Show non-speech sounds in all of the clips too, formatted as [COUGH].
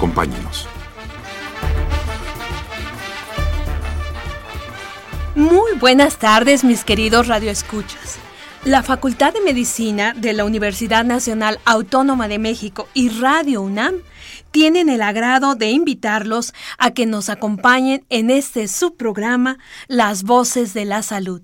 Acompáñenos. Muy buenas tardes, mis queridos radioescuchas. La Facultad de Medicina de la Universidad Nacional Autónoma de México y Radio UNAM tienen el agrado de invitarlos a que nos acompañen en este subprograma Las Voces de la Salud.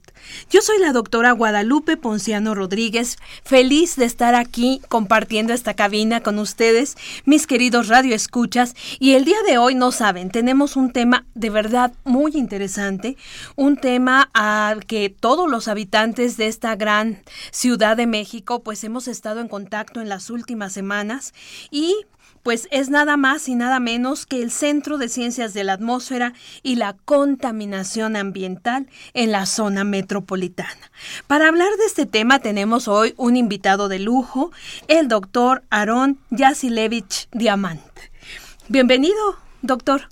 Yo soy la doctora Guadalupe Ponciano Rodríguez, feliz de estar aquí compartiendo esta cabina con ustedes, mis queridos radioescuchas, y el día de hoy, no saben, tenemos un tema de verdad muy interesante, un tema al que todos los habitantes de esta gran ciudad de México pues hemos estado en contacto en las últimas semanas y pues es nada más y nada menos que el Centro de Ciencias de la Atmósfera y la Contaminación Ambiental en la zona metropolitana. Para hablar de este tema tenemos hoy un invitado de lujo, el doctor Aarón Yasilevich Diamant. Bienvenido, doctor.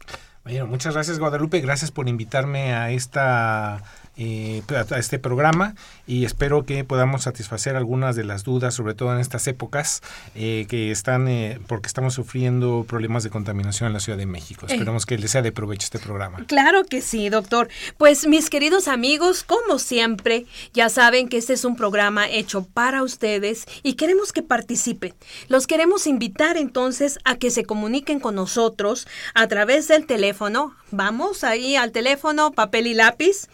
Bueno, muchas gracias Guadalupe, gracias por invitarme a esta eh, a este programa y espero que podamos satisfacer algunas de las dudas, sobre todo en estas épocas eh, que están, eh, porque estamos sufriendo problemas de contaminación en la Ciudad de México. Esperamos que les sea de provecho este programa. Claro que sí, doctor. Pues mis queridos amigos, como siempre, ya saben que este es un programa hecho para ustedes y queremos que participen. Los queremos invitar entonces a que se comuniquen con nosotros a través del teléfono. Vamos ahí al teléfono, papel y lápiz.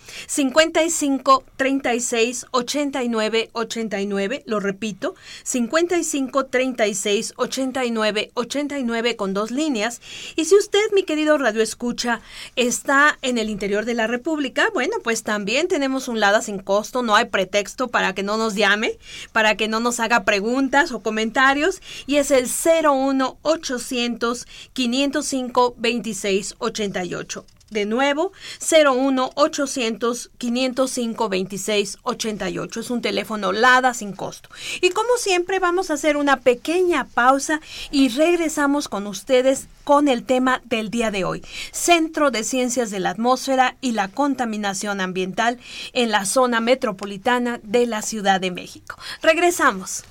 55 36 89 89, lo repito, 55 36 89 89 con dos líneas. Y si usted, mi querido Radio Escucha, está en el interior de la República, bueno, pues también tenemos un LADA sin costo, no hay pretexto para que no nos llame, para que no nos haga preguntas o comentarios, y es el 01 800 505 26 88. De nuevo, 01 800 505 26 88. Es un teléfono LADA sin costo. Y como siempre, vamos a hacer una pequeña pausa y regresamos con ustedes con el tema del día de hoy, Centro de Ciencias de la Atmósfera y la Contaminación Ambiental en la zona metropolitana de la Ciudad de México. Regresamos.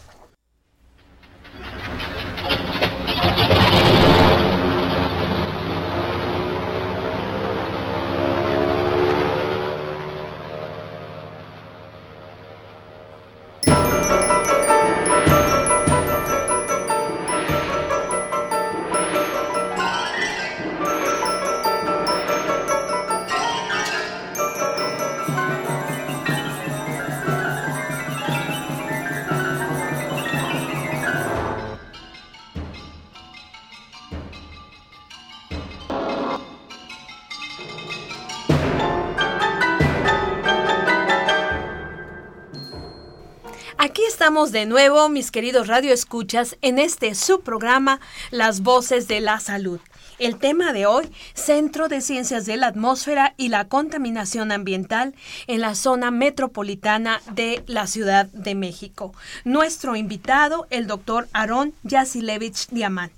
Estamos de nuevo, mis queridos radioescuchas, en este subprograma Las Voces de la Salud. El tema de hoy, Centro de Ciencias de la Atmósfera y la Contaminación Ambiental en la zona metropolitana de la Ciudad de México. Nuestro invitado, el doctor Aarón Yasilevich Diamant.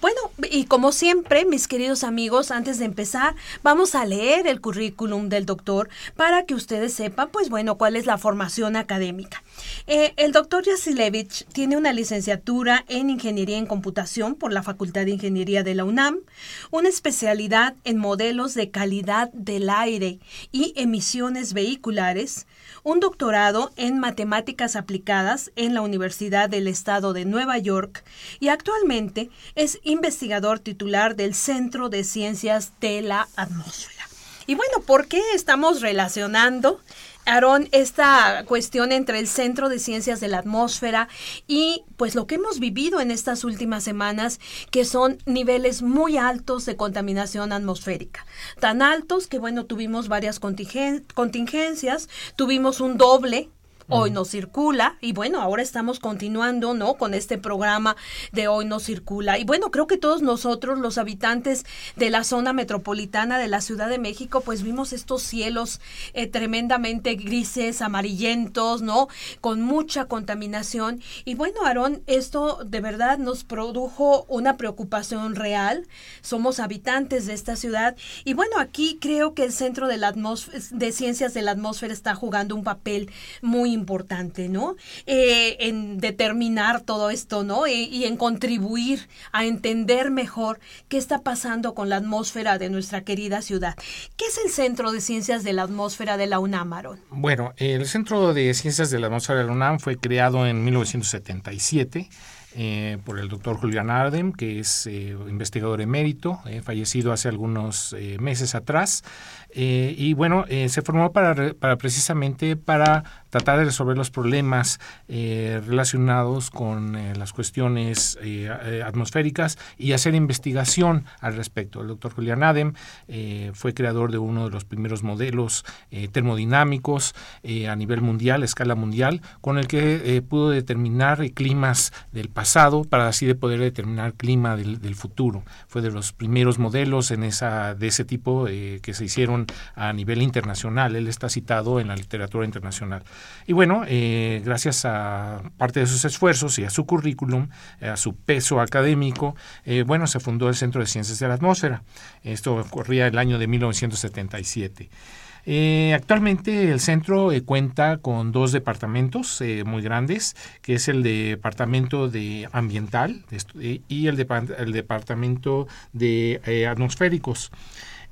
Bueno, y como siempre, mis queridos amigos, antes de empezar, vamos a leer el currículum del doctor para que ustedes sepan, pues bueno, cuál es la formación académica. Eh, el doctor Yasilevich tiene una licenciatura en Ingeniería en Computación por la Facultad de Ingeniería de la UNAM, una especialidad en modelos de calidad del aire y emisiones vehiculares, un doctorado en matemáticas aplicadas en la Universidad del Estado de Nueva York y actualmente es investigador titular del Centro de Ciencias de la Atmósfera. Y bueno, ¿por qué estamos relacionando Aarón, esta cuestión entre el Centro de Ciencias de la Atmósfera y pues lo que hemos vivido en estas últimas semanas, que son niveles muy altos de contaminación atmosférica. Tan altos que, bueno, tuvimos varias contingencias, tuvimos un doble Hoy no circula y bueno, ahora estamos continuando, ¿no? Con este programa de Hoy no circula. Y bueno, creo que todos nosotros, los habitantes de la zona metropolitana de la Ciudad de México, pues vimos estos cielos eh, tremendamente grises, amarillentos, ¿no? Con mucha contaminación. Y bueno, Aarón, esto de verdad nos produjo una preocupación real. Somos habitantes de esta ciudad y bueno, aquí creo que el Centro de, la de Ciencias de la Atmósfera está jugando un papel muy importante, ¿no? Eh, en determinar todo esto, ¿no? y en contribuir a entender mejor qué está pasando con la atmósfera de nuestra querida ciudad. ¿Qué es el Centro de Ciencias de la Atmósfera de la UNAM, Aaron? Bueno, el Centro de Ciencias de la Atmósfera de la UNAM fue creado en 1977 eh, por el doctor Julián Ardem, que es eh, investigador emérito, eh, fallecido hace algunos meses atrás. Y bueno, se formó para, para, precisamente para tratar de resolver los problemas relacionados con las cuestiones atmosféricas y hacer investigación al respecto. El doctor Julián Adem fue creador de uno de los primeros modelos termodinámicos a nivel mundial, a escala mundial, con el que pudo determinar climas del pasado para así de poder determinar clima del, futuro. Fue de los primeros modelos en esa, de ese tipo eh, que se hicieron a nivel internacional. Él está citado en la literatura internacional. Y bueno, eh, gracias a parte de sus esfuerzos y a su currículum, eh, a su peso académico, bueno, se fundó el Centro de Ciencias de la Atmósfera. Esto ocurría el año de 1977. Eh, actualmente el centro eh, cuenta con dos departamentos eh, muy grandes, que es el departamento de ambiental y el departamento de atmosféricos.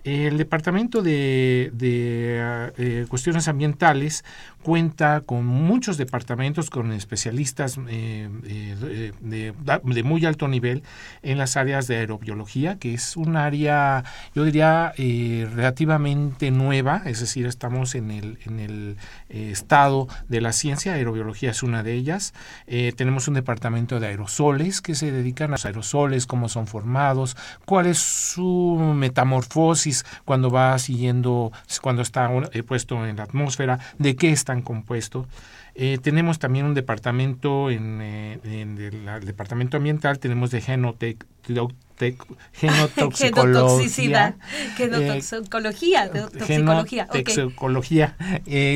El Departamento de, eh, Cuestiones Ambientales cuenta con muchos departamentos, con especialistas eh, eh, de, muy alto nivel en las áreas de aerobiología, que es un área, yo diría, relativamente nueva, es decir, estamos en el, en el estado de la ciencia, aerobiología es una de ellas. tenemos un departamento de aerosoles que se dedican a los aerosoles, cómo son formados, cuál es su metamorfosis, cuando va siguiendo, cuando está eh, puesto en la atmósfera, de qué están compuestos. Eh, tenemos también un departamento en, eh, el, departamento ambiental, tenemos de genotec, genotoxicología, genotoxicología, genotoxicología,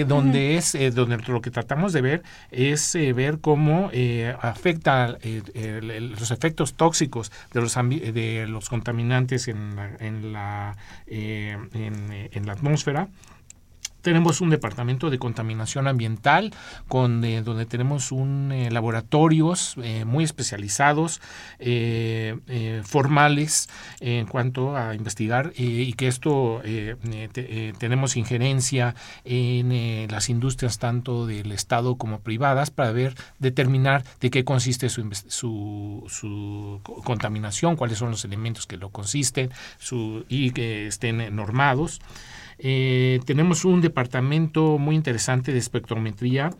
donde es donde lo que tratamos de ver es ver cómo afecta los efectos tóxicos de los de los contaminantes en la, en la, en la atmósfera tenemos un departamento de contaminación ambiental con eh, donde tenemos un eh, laboratorios eh, muy especializados formales en cuanto a investigar y que esto tenemos injerencia en las industrias tanto del estado como privadas para ver determinar de qué consiste su, su, su contaminación cuáles son los elementos que lo consisten y que estén normados eh, tenemos un departamento muy interesante de espectrometría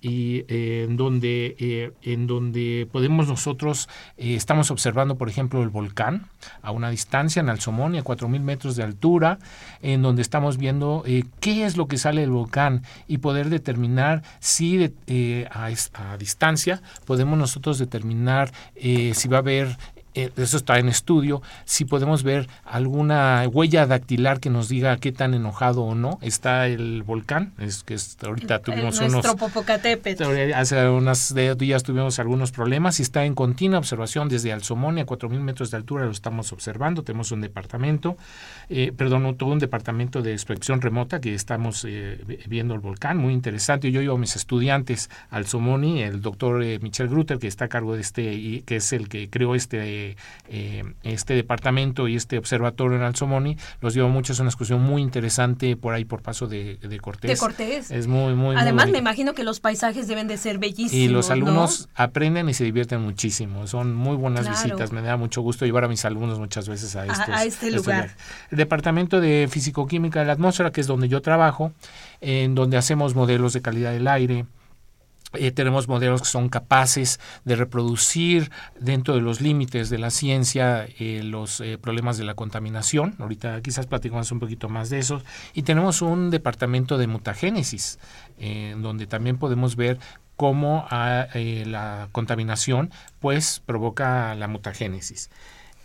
y eh, en donde eh, en donde podemos nosotros estamos observando por ejemplo el volcán a una distancia en Alzomón a 4.000 metros de altura en donde estamos viendo qué es lo que sale del volcán y poder determinar si a, a, distancia podemos nosotros determinar si va a haber eh, eso está en estudio, si podemos ver alguna huella dactilar que nos diga qué tan enojado o no está el volcán, es que ahorita tuvimos el, unos... Popocatépetl. Hace unos días tuvimos algunos problemas y está en continua observación desde Alzomone a 4.000 metros de altura, lo estamos observando, tenemos un departamento, eh, perdón, todo un departamento de inspección remota que estamos eh, viendo el volcán, muy interesante. Yo llevo a mis estudiantes al Somoni, el doctor Michel Grutter, que está a cargo de este, y que es el que creó este eh, este departamento y este observatorio en Alzomoni los lleva mucho, es una excursión muy interesante por ahí por paso de, de Cortés. De Cortés. Es muy, muy Además, me imagino que los paisajes deben de ser bellísimos. Y los alumnos aprenden y se divierten muchísimo. Son muy buenas visitas. Me da mucho gusto llevar a mis alumnos muchas veces a, estos, a, este lugar. El departamento de Físico-Química de la Atmósfera, que es donde yo trabajo, en donde hacemos modelos de calidad del aire, eh, tenemos modelos que son capaces de reproducir dentro de los límites de la ciencia eh, los eh, problemas de la contaminación. Ahorita quizás platicamos un poquito más de eso. Y tenemos un departamento de mutagénesis, donde también podemos ver cómo ah, la contaminación pues provoca la mutagénesis.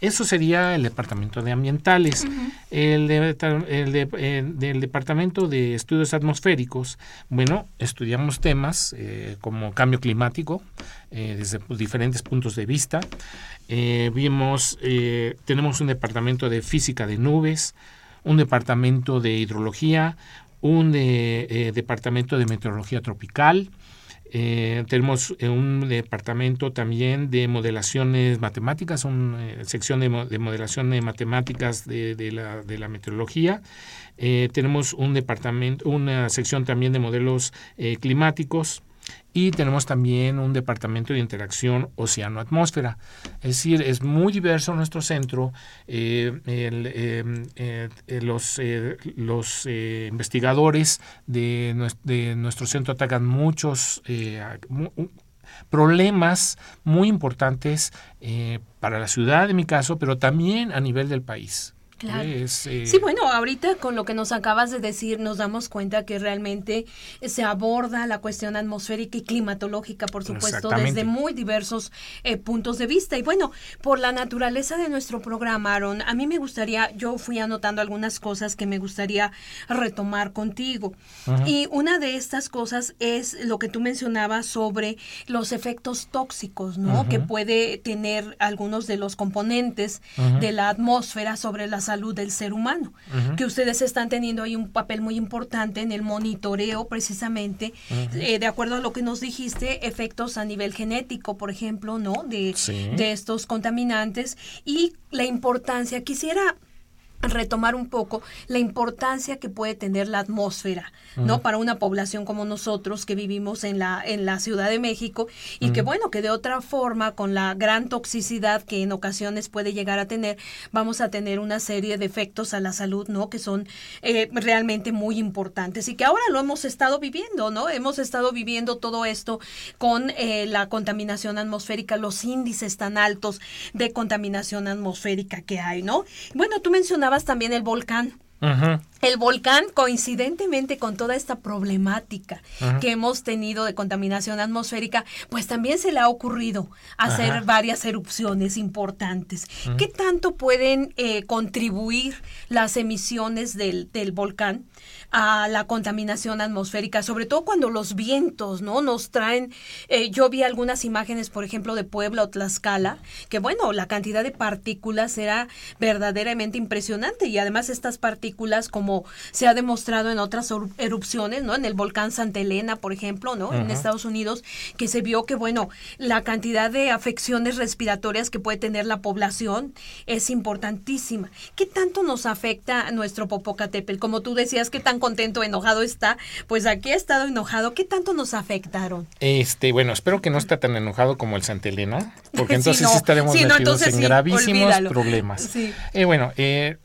Eso sería el departamento de ambientales. el, del departamento de estudios atmosféricos, bueno, estudiamos temas eh, como cambio climático eh, desde pues, diferentes puntos de vista. Eh, vimos, tenemos un departamento de física de nubes, un departamento de hidrología, un departamento de meteorología tropical, eh, tenemos eh, un departamento también de modelaciones matemáticas, una eh, sección de, de, modelación de matemáticas de, la, de la, meteorología. tenemos un departamento, una sección también de modelos climáticos y tenemos también un departamento de interacción océano-atmósfera. Es decir, es muy diverso nuestro centro. Eh, em, eh, los eh, los investigadores de, de, nuestro centro atacan muchos problemas muy importantes para la ciudad, en mi caso, pero también a nivel del país. Eh, sí, bueno, ahorita con lo que nos acabas de decir nos damos cuenta que realmente se aborda la cuestión atmosférica y climatológica, por supuesto, desde muy diversos eh, puntos de vista. Y bueno, por la naturaleza de nuestro programa, Aaron, a mí me gustaría, yo fui anotando algunas cosas que me gustaría retomar contigo. Y una de estas cosas es lo que tú mencionabas sobre los efectos tóxicos, ¿no? Que puede tener algunos de los componentes de la atmósfera sobre las salud del ser humano, que ustedes están teniendo ahí un papel muy importante en el monitoreo precisamente, eh, de acuerdo a lo que nos dijiste, efectos a nivel genético, por ejemplo, ¿no? De, de estos contaminantes y la importancia. Quisiera retomar un poco la importancia que puede tener la atmósfera, ¿no? Para una población como nosotros que vivimos en la en la Ciudad de México y que bueno, que de otra forma con la gran toxicidad que en ocasiones puede llegar a tener, vamos a tener una serie de efectos a la salud, ¿no? Que son eh, realmente muy importantes y que ahora lo hemos estado viviendo, ¿no? Hemos estado viviendo todo esto con eh, la contaminación atmosférica, los índices tan altos de contaminación atmosférica que hay, ¿no? Bueno, tú mencionabas también el volcán. El volcán, coincidentemente con toda esta problemática que hemos tenido de contaminación atmosférica, pues también se le ha ocurrido hacer varias erupciones importantes. ¿Qué tanto pueden eh, contribuir las emisiones del, del volcán a la contaminación atmosférica, sobre todo cuando los vientos, ¿no? Nos traen, eh, yo vi algunas imágenes, por ejemplo, de Puebla o Tlaxcala, que bueno, la cantidad de partículas era verdaderamente impresionante y además estas partículas, como se ha demostrado en otras erupciones, ¿no? En el volcán Santa Elena, por ejemplo, ¿no? En Estados Unidos, que se vio que, bueno, la cantidad de afecciones respiratorias que puede tener la población es importantísima. ¿Qué tanto nos afecta a nuestro Popocatépetl? Como tú decías, ¿qué tan contento, enojado está, pues aquí ha estado enojado. ¿Qué tanto nos afectaron? Este, bueno, espero que no esté tan enojado como el Santa Elena, [LAUGHS] porque entonces sí, estaremos metidos en gravísimos problemas. Eh, bueno, eh,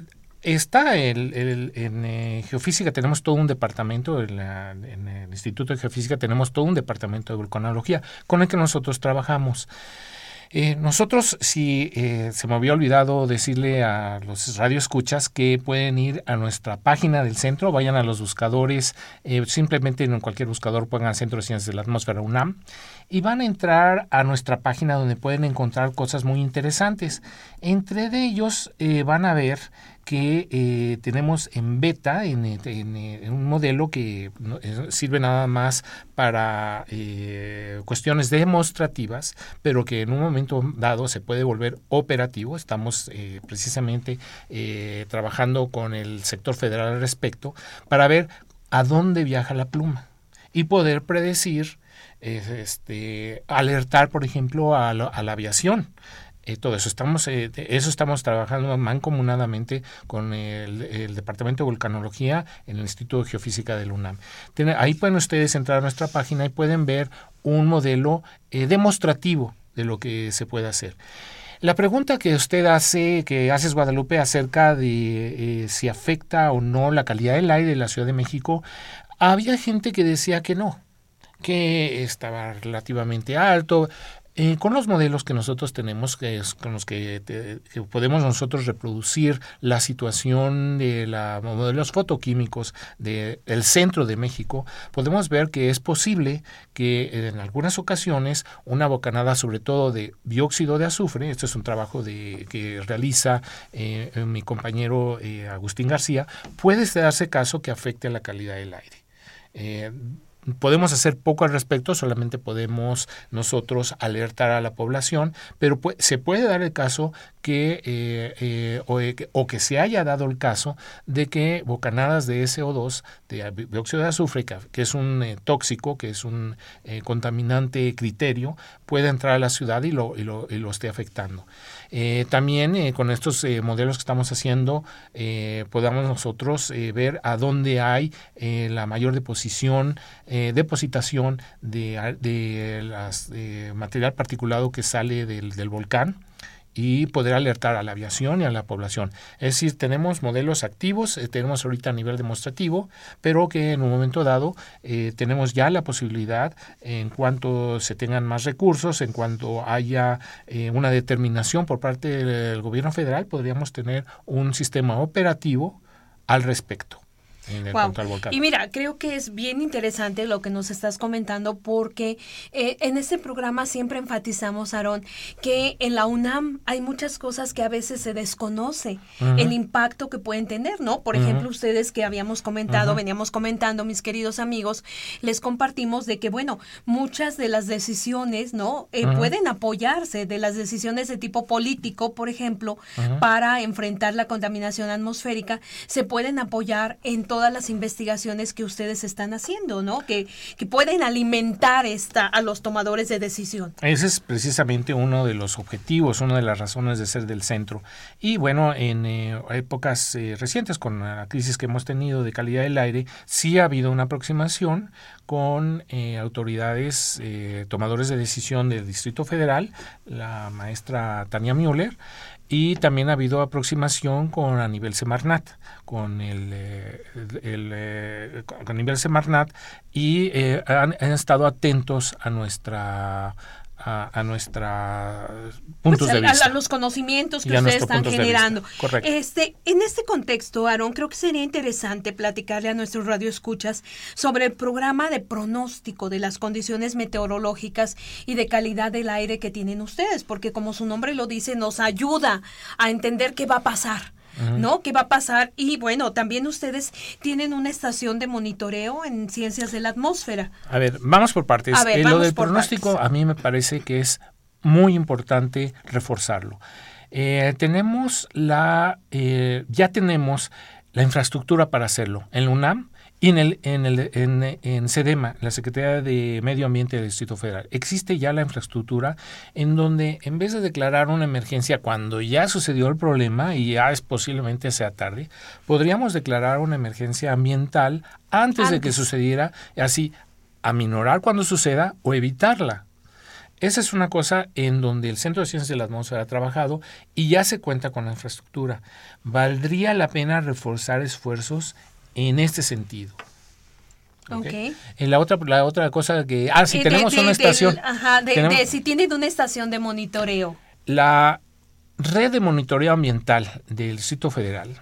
Está el, en eh, geofísica, tenemos todo un departamento, en, en, el Instituto de Geofísica tenemos todo un departamento de vulcanología con el que nosotros trabajamos. Eh, nosotros, si eh, se me había olvidado decirle a los radioescuchas que pueden ir a nuestra página del centro, vayan a los buscadores, eh, simplemente en cualquier buscador pongan Centro de Ciencias de la Atmósfera UNAM y van a entrar a nuestra página donde pueden encontrar cosas muy interesantes. Entre de ellos van a ver que eh, tenemos en beta, en, un modelo que eh, sirve nada más para eh, cuestiones demostrativas, pero que en un momento dado se puede volver operativo. Estamos precisamente trabajando con el sector federal al respecto para ver a dónde viaja la pluma y poder predecir, este, alertar, por ejemplo, a la aviación. Eh, todo eso. Estamos, eh, eso estamos trabajando mancomunadamente con el, Departamento de Volcanología en el Instituto de Geofísica del UNAM. ahí pueden ustedes entrar a nuestra página y pueden ver un modelo eh, demostrativo de lo que se puede hacer. La pregunta que usted hace, que haces Guadalupe, acerca de si afecta o no la calidad del aire de la Ciudad de México, había gente que decía que no, que estaba relativamente alto. Eh, con los modelos que nosotros tenemos, que es con los que, podemos nosotros reproducir la situación de los modelos fotoquímicos del centro de México, podemos ver que es posible que en algunas ocasiones una bocanada, sobre todo de dióxido de azufre, este es un trabajo de, que realiza eh, mi compañero eh, Agustín García, puede darse caso que afecte a la calidad del aire podemos hacer poco al respecto, solamente podemos nosotros alertar a la población, pero se puede dar el caso que, eh, eh, eh, o, que se haya dado el caso de que bocanadas de SO2, de dióxido de azufre, que es un tóxico, que es un contaminante criterio, pueda entrar a la ciudad y lo, y lo, y lo esté afectando. Eh, también eh, con estos eh, modelos que estamos haciendo podamos nosotros ver a dónde hay la mayor deposición, depositación de, de material particulado que sale del, del volcán y poder alertar a la aviación y a la población. Es decir, tenemos modelos activos, eh, tenemos ahorita a nivel demostrativo, pero que en un momento dado eh, tenemos ya la posibilidad, en cuanto se tengan más recursos, en cuanto haya eh, una determinación por parte del gobierno federal, podríamos tener un sistema operativo al respecto. Y mira, creo que es bien interesante lo que nos estás comentando porque eh, en este programa siempre enfatizamos, Aarón, que en la UNAM hay muchas cosas que a veces se desconoce el impacto que pueden tener, ¿no? Por ejemplo, ustedes que habíamos comentado, veníamos comentando, mis queridos amigos, les compartimos de que, bueno, muchas de las decisiones, ¿no? Eh, pueden apoyarse de las decisiones de tipo político, por ejemplo, para enfrentar la contaminación atmosférica, se pueden apoyar en todo todas las investigaciones que ustedes están haciendo, ¿no? Que, que pueden alimentar esta, a los tomadores de decisión. Ese es precisamente uno de los objetivos, una de las razones de ser del centro. Y bueno, en eh, épocas eh, recientes, con la crisis que hemos tenido de calidad del aire, sí ha habido una aproximación con eh, autoridades, tomadores de decisión del Distrito Federal, la maestra Tania Müller, y también ha habido aproximación con a nivel Semarnat, con el, eh, el, eh, a nivel Semarnat y eh, han, estado atentos a nuestra a, a nuestra puntos pues de vista. A, los conocimientos que ustedes están generando. Este, en este contexto, Aaron, creo que sería interesante platicarle a nuestros radioescuchas sobre el programa de pronóstico de las condiciones meteorológicas y de calidad del aire que tienen ustedes, porque como su nombre lo dice, nos ayuda a entender qué va a pasar. ¿No? ¿Qué va a pasar? Y bueno, también ustedes tienen una estación de monitoreo en ciencias de la atmósfera. A ver, vamos por partes. Eh, lo del pronóstico a mí me parece que es muy importante reforzarlo. Eh, tenemos la, eh, ya tenemos la infraestructura para hacerlo. En la UNAM y en, el, en, el, en, en SEDEMA, la Secretaría de Medio Ambiente del Distrito Federal, existe ya la infraestructura en donde en vez de declarar una emergencia cuando ya sucedió el problema y ya es posiblemente sea tarde, podríamos declarar una emergencia ambiental antes, de que sucediera, y así aminorar cuando suceda o evitarla. Esa es una cosa en donde el Centro de Ciencias de la Atmósfera ha trabajado y ya se cuenta con la infraestructura. Valdría la pena reforzar esfuerzos en este sentido. Okay. En la otra, la otra cosa que, ah, si tenemos una estación, ajá, de, si tienen una estación de monitoreo. La red de monitoreo ambiental del sitio federal,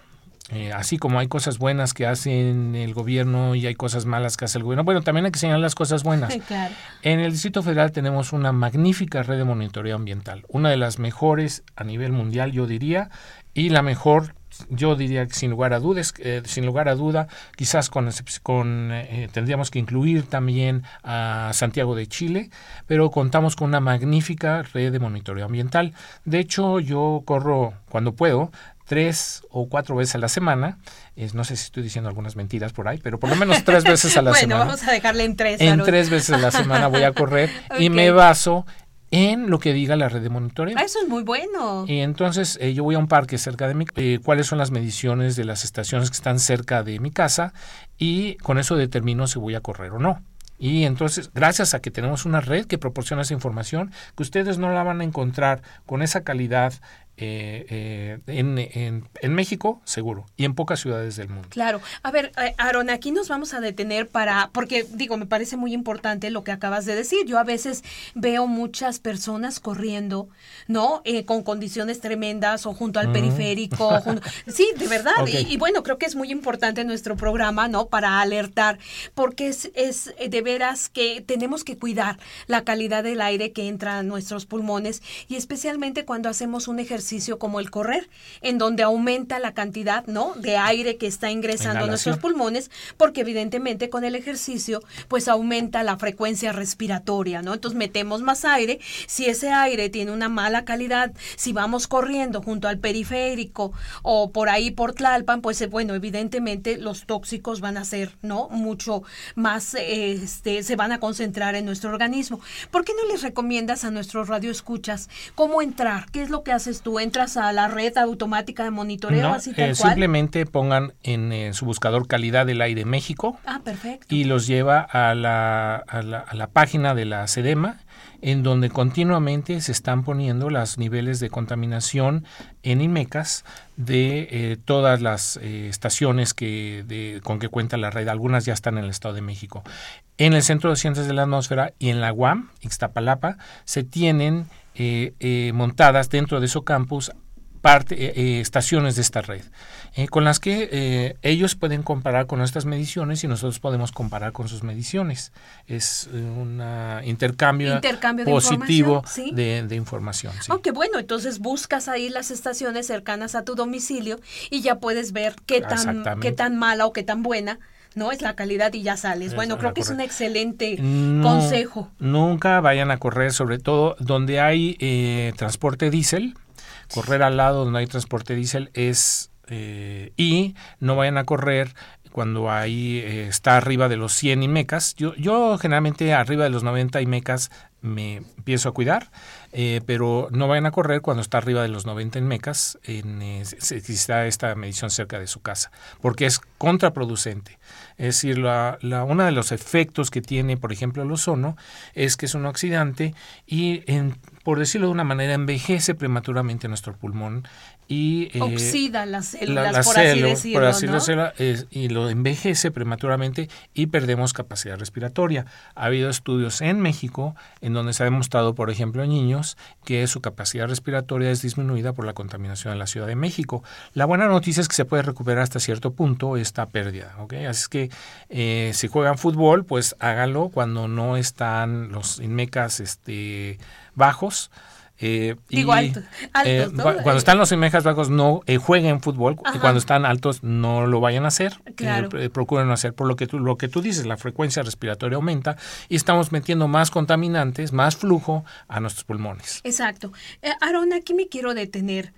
eh, así como hay cosas buenas que hacen el gobierno y hay cosas malas que hace el gobierno, bueno, también hay que señalar las cosas buenas. [LAUGHS] claro. En el Distrito Federal tenemos una magnífica red de monitoreo ambiental, una de las mejores a nivel mundial, yo diría, y la mejor yo diría que sin lugar a dudas, eh, sin lugar a duda, quizás con, con eh, tendríamos que incluir también a Santiago de Chile, pero contamos con una magnífica red de monitoreo ambiental. De hecho, yo corro cuando puedo tres o cuatro veces a la semana. no sé si estoy diciendo algunas mentiras por ahí, pero por lo menos tres veces a la [LAUGHS] semana. Bueno, vamos a dejarle en tres. En tres veces a la semana voy a correr [LAUGHS] y me baso en lo que diga la red de monitoreo. Ah, eso es muy bueno. Y entonces eh, yo voy a un parque cerca de mi eh, cuáles son las mediciones de las estaciones que están cerca de mi casa y con eso determino si voy a correr o no. Y entonces, gracias a que tenemos una red que proporciona esa información, que ustedes no la van a encontrar con esa calidad eh, eh, en, en, en, México, seguro, y en pocas ciudades del mundo. Claro. A ver, eh, Aaron, aquí nos vamos a detener para, porque digo, me parece muy importante lo que acabas de decir. Yo a veces veo muchas personas corriendo, ¿no? Eh, con condiciones tremendas o junto al periférico. [LAUGHS] sí, de verdad. Y, y, bueno, creo que es muy importante nuestro programa, ¿no? Para alertar, porque es, es de veras que tenemos que cuidar la calidad del aire que entra a nuestros pulmones y especialmente cuando hacemos un ejercicio como el correr, en donde aumenta la cantidad ¿no? de aire que está ingresando a nuestros pulmones, porque evidentemente con el ejercicio pues aumenta la frecuencia respiratoria, ¿no? Entonces metemos más aire, si ese aire tiene una mala calidad, si vamos corriendo junto al periférico o por ahí por Tlalpan, pues eh, bueno, evidentemente los tóxicos van a ser, ¿no? Mucho más, este, se van a concentrar en nuestro organismo. ¿Por qué no les recomiendas a nuestros radioescuchas cómo entrar? ¿Qué es lo que haces tú? Entras a la red automática de monitoreo así tal eh, Simplemente pongan en eh, su buscador calidad del aire México. Ah, perfecto. Y los lleva a la, a la, a la página de la SEDEMA en donde continuamente se están poniendo los niveles de contaminación en IMECAS de eh, todas las eh, estaciones que, de, con que cuenta la red. Algunas ya están en el Estado de México. En el Centro de Ciencias de la Atmósfera y en la UAM, Ixtapalapa, se tienen eh, montadas dentro de su campus parte, eh, eh, estaciones de esta red, eh, con las que ellos pueden comparar con nuestras mediciones y nosotros podemos comparar con sus mediciones. Es un intercambio, positivo de, información. Aunque bueno, entonces buscas ahí las estaciones cercanas a tu domicilio y ya puedes ver qué tan, qué tan mala o qué tan buena no es la calidad y ya sales. bueno, creo que es un excelente consejo. Nunca vayan a correr, sobre todo donde hay transporte diésel correr al lado donde hay transporte diésel es eh, y no vayan a correr cuando ahí eh, está arriba de los 100 mecas Yo, yo generalmente arriba de los 90 mecas me empiezo a cuidar, eh, pero no vayan a correr cuando está arriba de los 90 mecas en, si está esta medición cerca de su casa, porque es contraproducente. Es decir, la, la, uno de los efectos que tiene, por ejemplo, el ozono es que es un oxidante y, en, por decirlo de una manera, envejece prematuramente nuestro pulmón y eh, oxida las células, por, así decirlo, y lo envejece prematuramente y perdemos capacidad respiratoria. Ha habido estudios en México en donde se ha demostrado, por ejemplo, en niños que su capacidad respiratoria es disminuida por la contaminación en la Ciudad de México. La buena noticia es que se puede recuperar hasta cierto punto esta pérdida. ¿okay? Así es que eh, si juegan fútbol, pues háganlo cuando no están los inmecas este, bajos. Eh, Digo, alto, eh, Cuando están los imejas bajos, no eh, jueguen fútbol. Y cuando están altos, no lo vayan a hacer. Claro. Eh, procuren hacer. Por lo que, tú, lo que tú dices, la frecuencia respiratoria aumenta y estamos metiendo más contaminantes, más flujo a nuestros pulmones. Exacto. Aaron, aquí me quiero detener.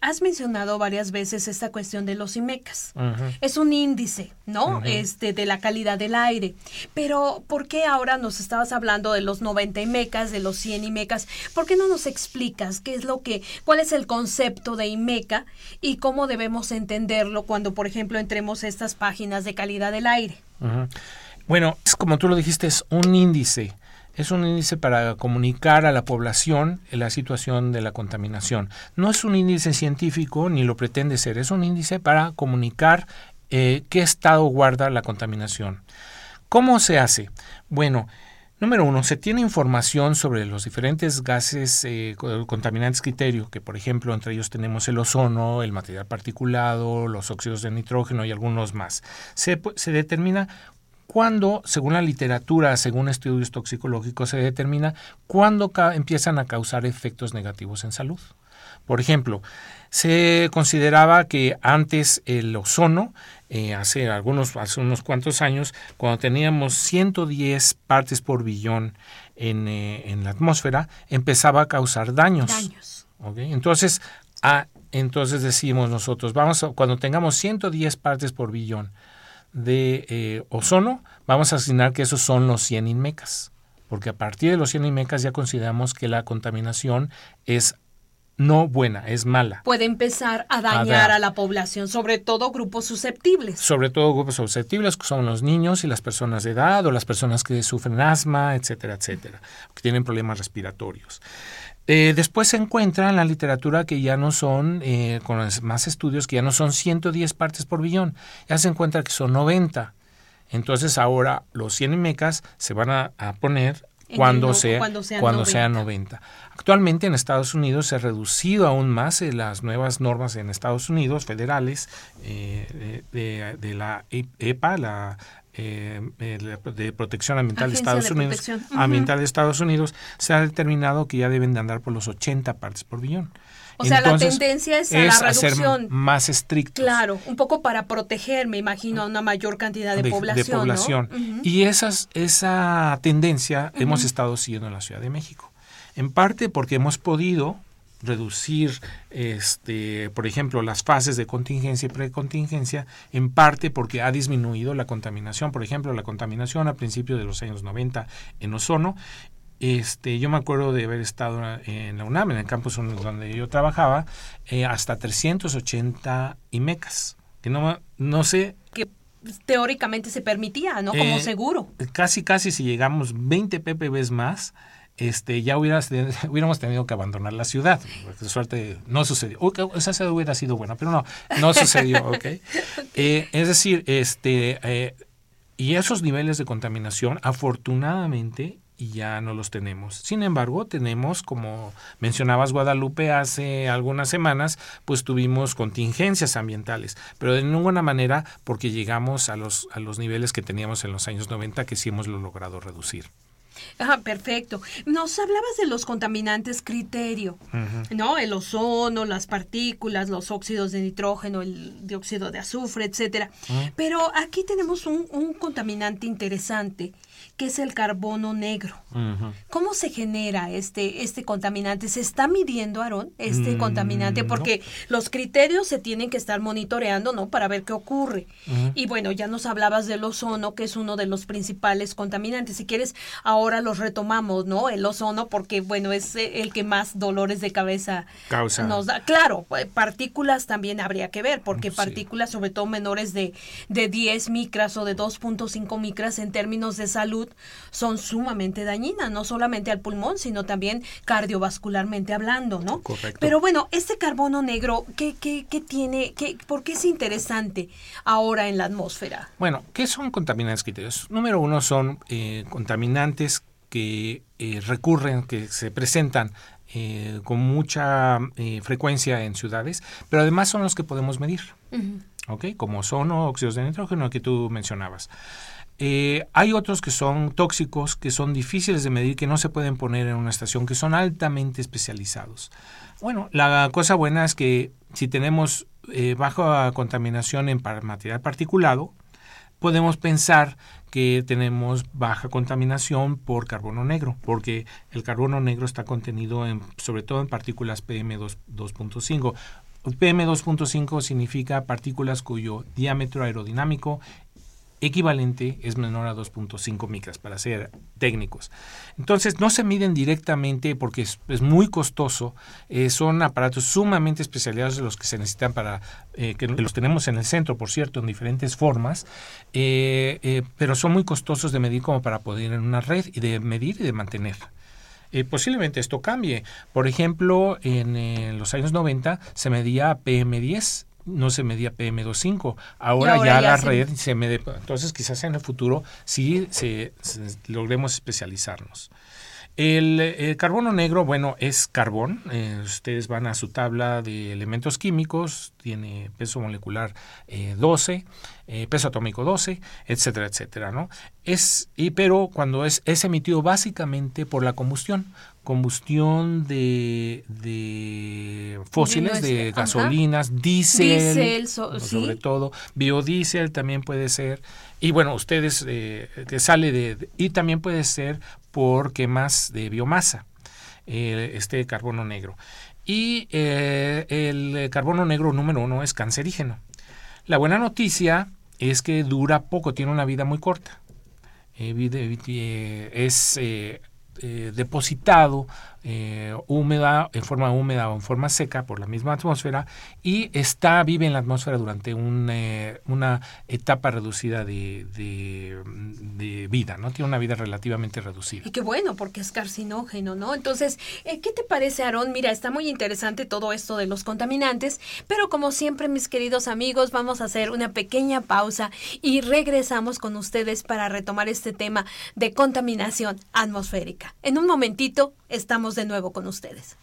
has mencionado varias veces esta cuestión de los IMECAS. Es un índice, ¿no? este, de la calidad del aire. Pero, ¿por qué ahora nos estabas hablando de los 90 IMECAS, de los 100 IMECAS? ¿Por qué no nos explicas qué es lo que, cuál es el concepto de IMECA y cómo debemos entenderlo cuando, por ejemplo, entremos a estas páginas de calidad del aire. Bueno, es como tú lo dijiste, es un índice. Es un índice para comunicar a la población la situación de la contaminación. No es un índice científico ni lo pretende ser, es un índice para comunicar eh, qué estado guarda la contaminación. ¿Cómo se hace? Bueno, Número uno, se tiene información sobre los diferentes gases eh, contaminantes criterio, que por ejemplo entre ellos tenemos el ozono, el material particulado, los óxidos de nitrógeno y algunos más. Se, se determina cuándo, según la literatura, según estudios toxicológicos, se determina cuándo empiezan a causar efectos negativos en salud. Por ejemplo, se consideraba que antes el ozono, eh, hace algunos, hace unos cuantos años, cuando teníamos 110 partes por billón en, eh, en la atmósfera, empezaba a causar daños. Daños. Entonces, a, entonces decimos nosotros, vamos cuando tengamos 110 partes por billón de eh, ozono, vamos a asignar que esos son los 100 inmecas porque a partir de los 100 inmecas ya consideramos que la contaminación es no buena, es mala. Puede empezar a dañar a, la población, sobre todo grupos susceptibles. Sobre todo grupos susceptibles, que son los niños y las personas de edad o las personas que sufren asma, etcétera, etcétera, que tienen problemas respiratorios. Eh, después se encuentra en la literatura que ya no son, eh, con más estudios, que ya no son 110 partes por billón, ya se encuentra que son 90. Entonces ahora los 100 mecas se van a, poner cuando, sea, cuando, sea 90. Actualmente en Estados Unidos se ha reducido aún más eh, las nuevas normas en Estados Unidos federales de, de, la EPA, la eh, de Protección Ambiental de Estados Unidos, ambiental de Estados Unidos, se ha determinado que ya deben de andar por los 80 partes por billón. O sea, la tendencia es a la reducción. más estricta. Claro, un poco para proteger, me imagino, a una mayor cantidad de, población. Y esas, esa tendencia hemos estado siguiendo en la Ciudad de México. En parte porque hemos podido reducir, este, por ejemplo, las fases de contingencia y precontingencia, en parte porque ha disminuido la contaminación. Por ejemplo, la contaminación a principios de los años 90 en ozono. Este, yo me acuerdo de haber estado en la UNAM, en el campus donde yo trabajaba, eh, hasta 380 IMECAS, que no, no sé... Que teóricamente se permitía, ¿no? Como eh, seguro. Casi, casi si llegamos 20 ppbs más, este, ya hubieras, [LAUGHS] hubiéramos tenido que abandonar la ciudad. Suerte no sucedió. esa ciudad hubiera sido buena, pero no, no sucedió. [LAUGHS] ¿okay? Eh, es decir, este, eh, y esos niveles de contaminación, afortunadamente, ya no los tenemos. Sin embargo, tenemos, como mencionabas Guadalupe hace algunas semanas, pues tuvimos contingencias ambientales, pero de ninguna manera porque llegamos a los, a los niveles que teníamos en los años 90 que sí hemos logrado reducir. Ah, perfecto. Nos hablabas de los contaminantes criterio, ¿no? El ozono, las partículas, los óxidos de nitrógeno, el dióxido de azufre, etcétera. Pero aquí tenemos un, un contaminante interesante que es el carbono negro. ¿Cómo se genera este, este contaminante? ¿Se está midiendo, Aarón, este mm, contaminante? Porque los criterios se tienen que estar monitoreando, ¿no? Para ver qué ocurre. Y bueno, ya nos hablabas del ozono, que es uno de los principales contaminantes. Si quieres, ahora los retomamos, ¿no? El ozono, porque bueno, es eh, el que más dolores de cabeza Causa. nos da. Claro, eh, partículas también habría que ver, porque partículas, sobre todo menores de, de 10 micras o de 2.5 micras en términos de salud, son sumamente dañinas, no solamente al pulmón, sino también cardiovascularmente hablando, ¿no? Correcto. Pero bueno, este carbono negro, ¿qué, qué, qué tiene, qué, por qué es interesante ahora en la atmósfera? Bueno, ¿qué son contaminantes criterios? Número uno son eh, contaminantes que eh, recurren, que se presentan eh, con mucha frecuencia en ciudades, pero además son los que podemos medir, ¿ok? Como son óxidos de nitrógeno que tú mencionabas. Eh, hay otros que son tóxicos, que son difíciles de medir, que no se pueden poner en una estación, que son altamente especializados. Bueno, la cosa buena es que si tenemos eh, baja contaminación en material particulado, podemos pensar que tenemos baja contaminación por carbono negro, porque el carbono negro está contenido en, sobre todo en partículas PM2.5. PM2.5 significa partículas cuyo diámetro aerodinámico equivalente es menor a 2.5 micras, para ser técnicos. Entonces, no se miden directamente porque es, muy costoso. Eh, son aparatos sumamente especializados los que se necesitan para, eh, que los tenemos en el centro, por cierto, en diferentes formas, eh, pero son muy costosos de medir como para poder en una red y de medir y de mantener. posiblemente esto cambie. Por ejemplo, en los años 90 se medía PM10 no se medía PM2.5. Ahora, ya, la red se mede. Entonces, quizás en el futuro sí se, logremos especializarnos. El, carbono negro, bueno, es carbón. Eh, ustedes van a su tabla de elementos químicos, tiene peso molecular 12, eh, eh, peso atómico 12, etcétera, etcétera, ¿no? Es, y, pero cuando es, es emitido básicamente por la combustión, combustión de, de fósiles, de, gasolinas, diésel, sobre todo, biodiesel también puede ser, y bueno, ustedes, eh, que sale de, y también puede ser por quemas de biomasa, eh, este carbono negro. Y eh, el carbono negro número uno es cancerígeno. La buena noticia es que dura poco, tiene una vida muy corta. es eh, depositado eh, húmeda, en forma húmeda o en forma seca por la misma atmósfera y está, vive en la atmósfera durante eh, una etapa reducida de, de, vida, ¿no? Tiene una vida relativamente reducida. Y qué bueno, porque es carcinógeno, ¿no? Entonces, eh, ¿qué te parece, Aarón? Mira, está muy interesante todo esto de los contaminantes, pero como siempre, mis queridos amigos, vamos a hacer una pequeña pausa y regresamos con ustedes para retomar este tema de contaminación atmosférica. En un momentito estamos de nuevo con ustedes.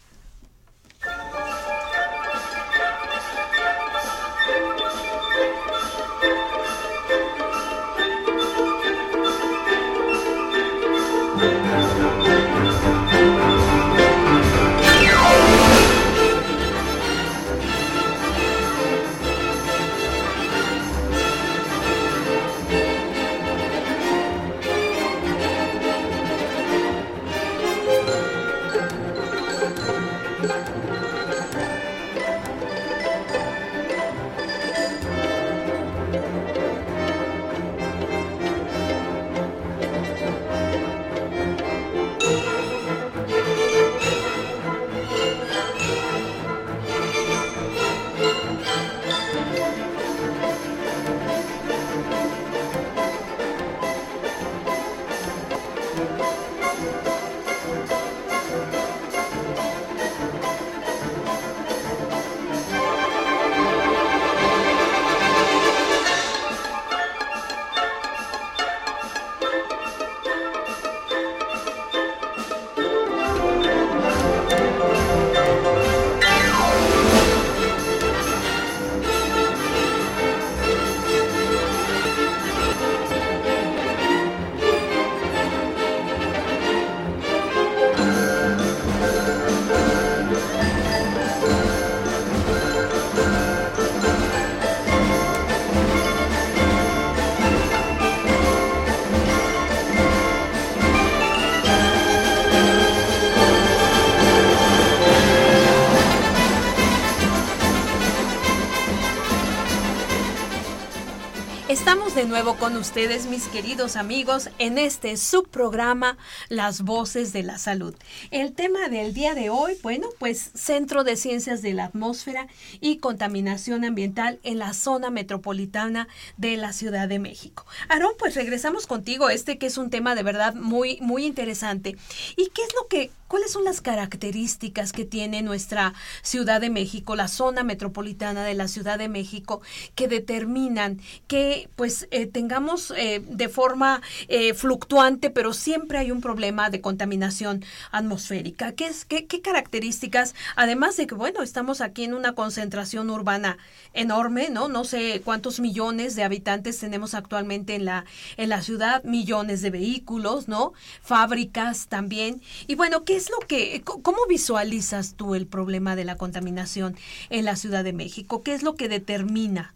De nuevo con ustedes, mis queridos amigos, en este subprograma Las Voces de la Salud. El tema del día de hoy, bueno, pues Centro de Ciencias de la Atmósfera y Contaminación Ambiental en la zona metropolitana de la Ciudad de México. Aarón, pues regresamos contigo, este que es un tema de verdad muy, muy interesante. ¿Y qué es lo que ¿Cuáles son las características que tiene nuestra Ciudad de México, la zona metropolitana de la Ciudad de México, que determinan que pues eh, tengamos eh, de forma eh, fluctuante, pero siempre hay un problema de contaminación atmosférica? ¿Qué, es, qué, ¿Qué características? Además de que, bueno, estamos aquí en una concentración urbana enorme, ¿no? No sé cuántos millones de habitantes tenemos actualmente en la, en la ciudad, millones de vehículos, ¿no? Fábricas también. Y bueno, ¿qué es lo que, cómo visualizas tú el problema de la contaminación en la Ciudad de México? ¿Qué es lo que determina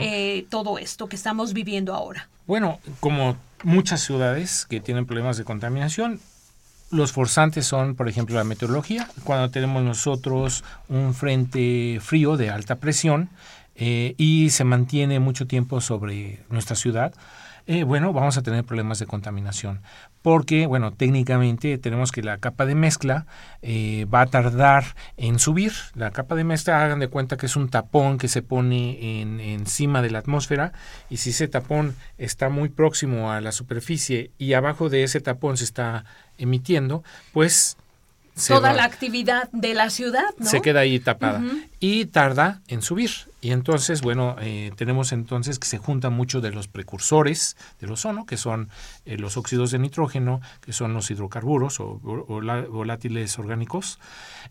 eh, todo esto que estamos viviendo ahora? Bueno, como muchas ciudades que tienen problemas de contaminación, los forzantes son, por ejemplo, la meteorología. Cuando tenemos nosotros un frente frío de alta presión eh, y se mantiene mucho tiempo sobre nuestra ciudad, eh, bueno, vamos a tener problemas de contaminación. Porque, bueno, técnicamente tenemos que la capa de mezcla eh, va a tardar en subir. La capa de mezcla, hagan de cuenta que es un tapón que se pone en, encima de la atmósfera y si ese tapón está muy próximo a la superficie y abajo de ese tapón se está emitiendo, pues toda la actividad de la ciudad, Se queda ahí tapada y tarda en subir. Y entonces, bueno, eh, tenemos entonces que se juntan mucho de los precursores del ozono, que son eh, los óxidos de nitrógeno, que son los hidrocarburos o, volátiles orgánicos.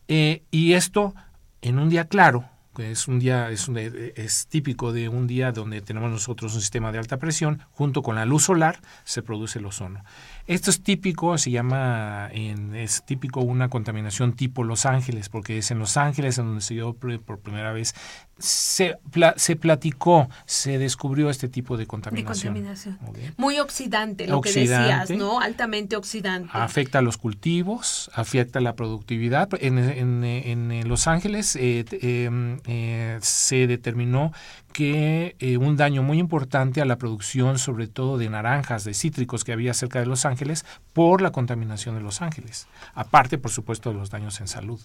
Eh, y esto en un día claro, que es un día, es, es típico de un día donde tenemos nosotros un sistema de alta presión, junto con la luz solar se produce el ozono. Esto es típico, se llama, en, es típico una contaminación tipo Los Ángeles, porque es en Los Ángeles en donde se dio por primera vez se, se platicó, se descubrió este tipo de contaminación. De contaminación. Muy oxidante, lo que decías, ¿no? Altamente oxidante. Afecta a los cultivos, afecta a la productividad. En, en, en Los Ángeles eh, em, eh, se determinó que eh, un daño muy importante a la producción, sobre todo de naranjas, de cítricos que había cerca de Los Ángeles, por la contaminación de Los Ángeles. Aparte, por supuesto, de los daños en salud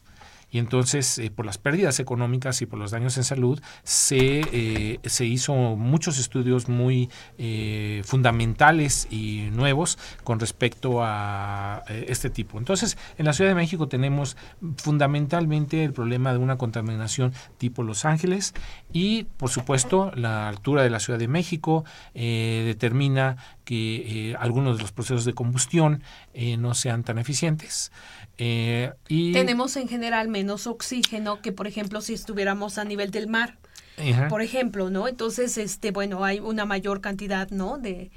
y entonces eh, por las pérdidas económicas y por los daños en salud se, eh, se hizo muchos estudios muy eh, fundamentales y nuevos con respecto a este tipo. Entonces en la Ciudad de México tenemos fundamentalmente el problema de una contaminación tipo Los Ángeles y por supuesto la altura de la Ciudad de México determina que algunos de los procesos de combustión no sean tan eficientes. Eh, y Tenemos en general menos oxígeno que, por ejemplo, si estuviéramos a nivel del mar. Por ejemplo, ¿no? Entonces, este, bueno, hay una mayor cantidad, ¿no? De,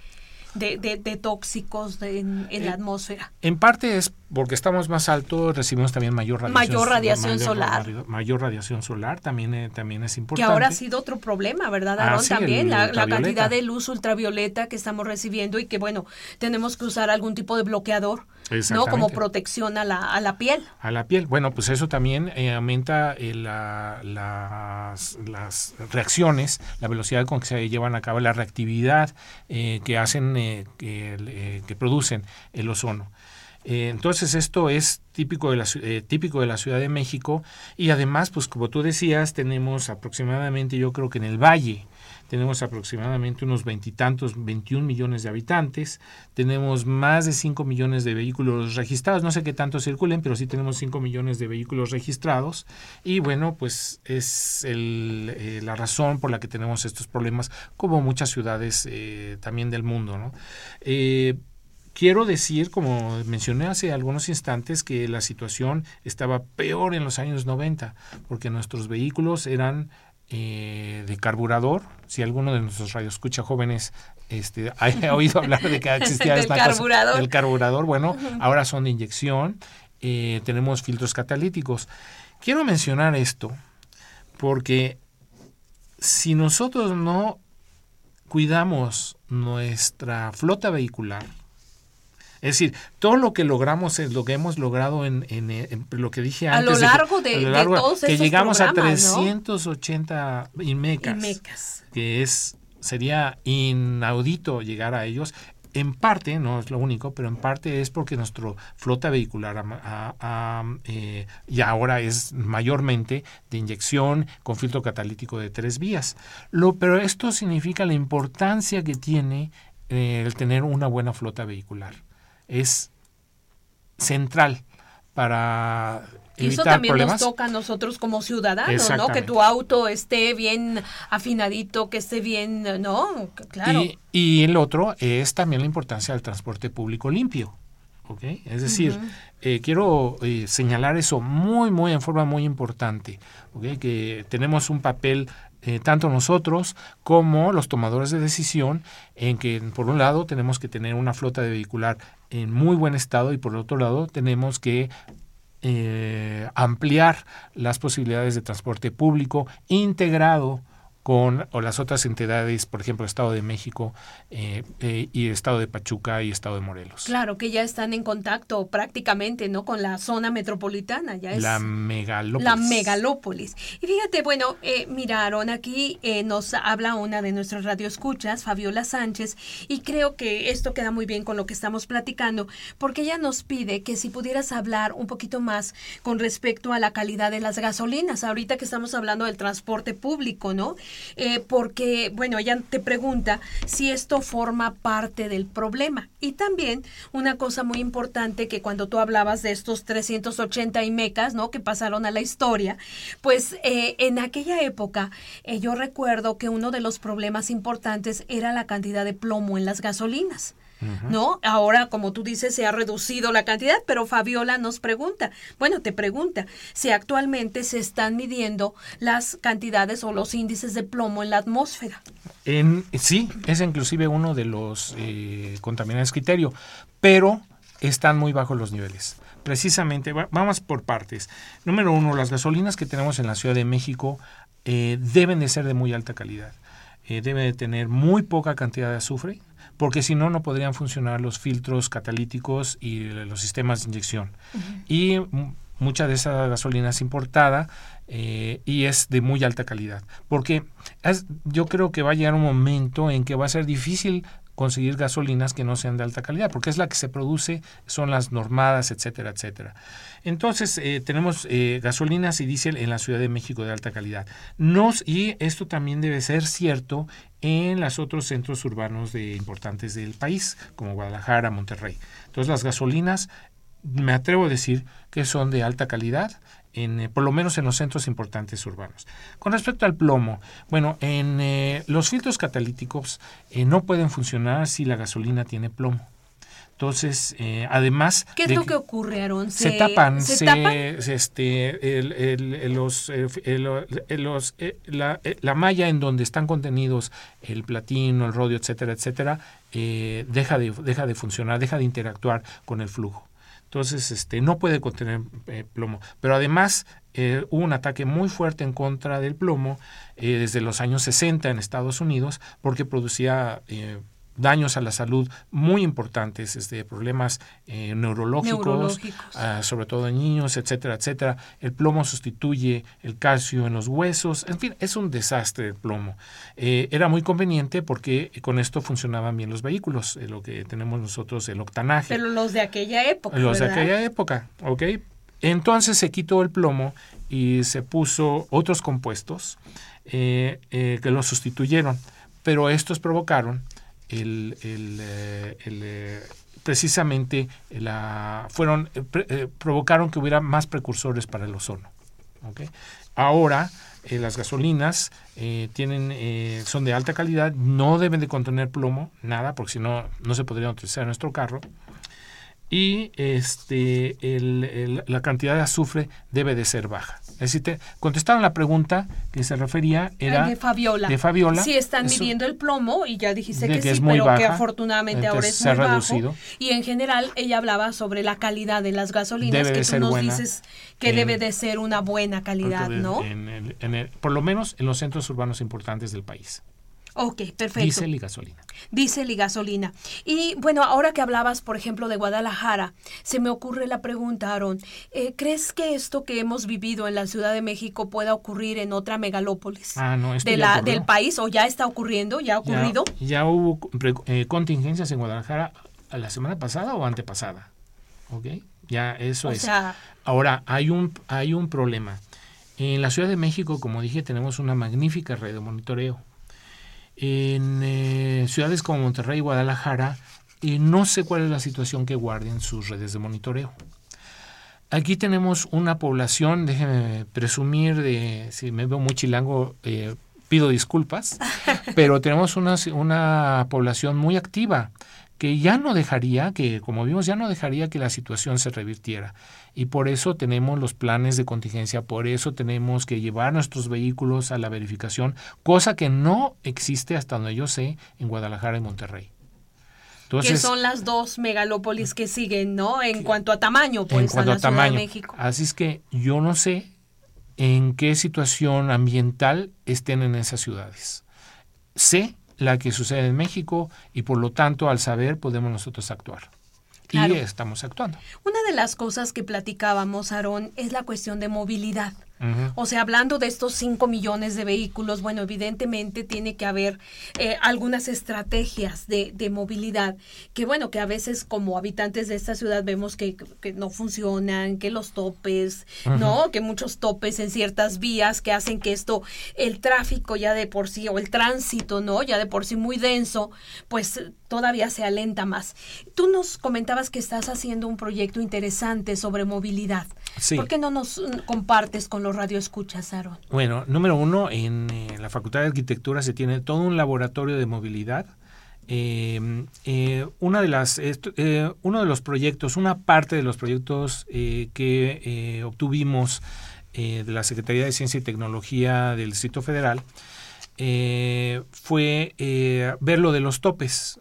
de, de, tóxicos en, la atmósfera. En parte es porque estamos más altos, recibimos también mayor radiación, mayor radiación solar. Mayor, radiación solar también, eh, también es importante. Que ahora ha sido otro problema, ¿verdad, Aaron? Ah, también la, cantidad de luz ultravioleta que estamos recibiendo y que, bueno, tenemos que usar algún tipo de bloqueador, ¿no? Como protección a la, a la piel. A la piel. Bueno, pues eso también eh, aumenta eh, la, las, las, reacciones, la velocidad con que se llevan a cabo, la reactividad que hacen, que, que producen el ozono. Eh, entonces esto es típico de, la, eh, típico de la Ciudad de México y además, pues como tú decías, tenemos aproximadamente, yo creo que en el Valle, tenemos aproximadamente unos veintitantos, 21 millones de habitantes, tenemos más de 5 millones de vehículos registrados, no sé qué tanto circulen, pero sí tenemos 5 millones de vehículos registrados y bueno, pues es eh, la razón por la que tenemos estos problemas, como muchas ciudades también del mundo. ¿no? Quiero decir, como mencioné hace algunos instantes, que la situación estaba peor en los años 90, porque nuestros vehículos eran eh, de carburador. Si alguno de nuestros radioescucha jóvenes este, [LAUGHS] ha oído hablar de que [LAUGHS] existía esta carburador. cosa del carburador, bueno, ahora son de inyección. Eh, tenemos filtros catalíticos. Quiero mencionar esto porque si nosotros no cuidamos nuestra flota vehicular, es decir, todo lo que logramos es lo que hemos logrado en, lo que dije antes. A lo largo de, todos Que llegamos a 380 IMECAS, Que es, sería inaudito llegar a ellos. En parte, no es lo único, pero en parte es porque nuestro flota vehicular eh, y ahora es mayormente de inyección con filtro catalítico de tres vías. Lo, pero esto significa la importancia que tiene eh, el tener una buena flota vehicular es central para y eso también nos toca a nosotros como ciudadanos, ¿no? Que tu auto esté bien afinadito, que esté bien, ¿no? Claro. Y, el otro es también la importancia del transporte público limpio. ¿ok? Es decir, eh, quiero eh, señalar eso muy, muy en forma muy importante, ¿ok? Que tenemos un papel eh, tanto nosotros como los tomadores de decisión en que por un lado tenemos que tener una flota de vehicular en muy buen estado y por otro lado tenemos que eh, ampliar las posibilidades de transporte público integrado con o las otras entidades, por ejemplo, Estado de México eh, eh, y Estado de Pachuca y Estado de Morelos. Claro, que ya están en contacto prácticamente, ¿no? Con la zona metropolitana, ya es la megalópolis. La megalópolis. Y fíjate, bueno, eh, miraron aquí nos habla una de nuestras radioescuchas, Fabiola Sánchez, y creo que esto queda muy bien con lo que estamos platicando, porque ella nos pide que si pudieras hablar un poquito más con respecto a la calidad de las gasolinas, ahorita que estamos hablando del transporte público, ¿no? Eh, porque, bueno, ella te pregunta si esto forma parte del problema. Y también una cosa muy importante que cuando tú hablabas de estos 380 IMECAS, ¿no? Que pasaron a la historia, pues eh, en aquella época eh, yo recuerdo que uno de los problemas importantes era la cantidad de plomo en las gasolinas. ¿No? Ahora, como tú dices, se ha reducido la cantidad, pero Fabiola nos pregunta, bueno, te pregunta si actualmente se están midiendo las cantidades o los índices de plomo en la atmósfera. En, sí, es inclusive uno de los eh, contaminantes criterio, pero están muy bajos los niveles. Precisamente, vamos por partes. Número uno, las gasolinas que tenemos en la Ciudad de México deben de ser de muy alta calidad. deben de tener muy poca cantidad de azufre, porque si no, no podrían funcionar los filtros catalíticos y los sistemas de inyección. Y mucha de esa gasolina es importada eh, y es de muy alta calidad. Porque yo creo que va a llegar un momento en que va a ser difícil conseguir gasolinas que no sean de alta calidad, porque es la que se produce, son las normadas, etcétera, etcétera. Entonces, eh, tenemos eh, gasolinas y diésel en la Ciudad de México de alta calidad. Nos, y esto también debe ser cierto en los otros centros urbanos de, importantes del país, como Guadalajara, Monterrey. Entonces, las gasolinas, me atrevo a decir que son de alta calidad, en, eh, por lo menos en los centros importantes urbanos. Con respecto al plomo, bueno, en eh, los filtros catalíticos eh, no pueden funcionar si la gasolina tiene plomo. Entonces, además... ¿Qué es lo que, ocurre, Aaron? ¿Se, tapan, se, este, los, los, la, la, malla en donde están contenidos el platino, el rodio, etcétera, etcétera, deja, de, deja de funcionar, deja de interactuar con el flujo. Entonces, este, no puede contener eh, plomo. Pero además, eh, hubo un ataque muy fuerte en contra del plomo eh, desde los años 60 en Estados Unidos porque producía daños a la salud muy importantes, este, problemas eh, neurológicos, ah, sobre todo en niños, etcétera, etcétera. El plomo sustituye el calcio en los huesos, en fin, es un desastre el plomo. Eh, era muy conveniente porque con esto funcionaban bien los vehículos, eh, lo que tenemos nosotros, el octanaje. Pero los de aquella época. Los de aquella época, ¿ok? Entonces se quitó el plomo y se puso otros compuestos que lo sustituyeron, pero estos provocaron el, el, eh, eh, precisamente la, fueron, eh, provocaron que hubiera más precursores para el ozono. Ahora las gasolinas tienen, son de alta calidad, no deben de contener plomo, nada, porque si no, no se podría utilizar en nuestro carro y este, la cantidad de azufre debe de ser baja. Es decir, te contestaron la pregunta que se refería era de Fabiola. De Fabiola. Sí, están midiendo el plomo y ya dijiste que, sí, pero que afortunadamente ahora es muy reducido. bajo. Y en general ella hablaba sobre la calidad de las gasolinas que tú nos dices que debe de ser una buena calidad, ¿no? por lo menos en los centros urbanos importantes del país. Ok, perfecto. Diésel y gasolina. Diésel y gasolina. Y bueno, ahora que hablabas, por ejemplo, de Guadalajara, se me ocurre la pregunta, Aaron. Eh, ¿Crees que esto que hemos vivido en la Ciudad de México pueda ocurrir en otra megalópolis ah, no, de la, del país o ya está ocurriendo? ¿Ya ha ocurrido? Ya, hubo eh, contingencias en Guadalajara la semana pasada o antepasada. ¿Ok? Ya eso es. Ahora, hay un, hay un problema. En la Ciudad de México, como dije, tenemos una magnífica red de monitoreo en eh, ciudades como Monterrey y Guadalajara, y no sé cuál es la situación que guarden sus redes de monitoreo. Aquí tenemos una población, déjenme presumir, de, si me veo muy chilango, eh, pido disculpas, [LAUGHS] pero tenemos una, una población muy activa que ya no dejaría, que como vimos, ya no dejaría que la situación se revirtiera. Y por eso tenemos los planes de contingencia, por eso tenemos que llevar nuestros vehículos a la verificación, cosa que no existe hasta donde yo sé en Guadalajara y Monterrey. Entonces, que son las dos megalópolis que siguen, ¿no? En cuanto a tamaño, pues, en cuanto a, tamaño. México. Así es que yo no sé en qué situación ambiental estén en esas ciudades. Sé la que sucede en México y por lo tanto al saber podemos nosotros actuar. Y estamos actuando. Una de las cosas que platicábamos, Aarón, es la cuestión de movilidad. O sea, hablando de estos 5 millones de vehículos, bueno, evidentemente tiene que haber eh, algunas estrategias de, de, movilidad que, bueno, que a veces como habitantes de esta ciudad vemos que, que no funcionan, que los topes, ¿no? Que muchos topes en ciertas vías que hacen que esto, el tráfico ya de por sí, o el tránsito, ¿no? Ya de por sí muy denso, pues todavía se alenta más. Tú nos comentabas que estás haciendo un proyecto interesante sobre movilidad. Sí. ¿Por qué no nos mm, compartes con los radioescuchas, Aaron? Bueno, número uno, en eh, la Facultad de Arquitectura se tiene todo un laboratorio de movilidad. Eh, eh, una de las, uno de los proyectos, una parte de los proyectos que obtuvimos de la Secretaría de Ciencia y Tecnología del Distrito Federal fue ver lo de los topes.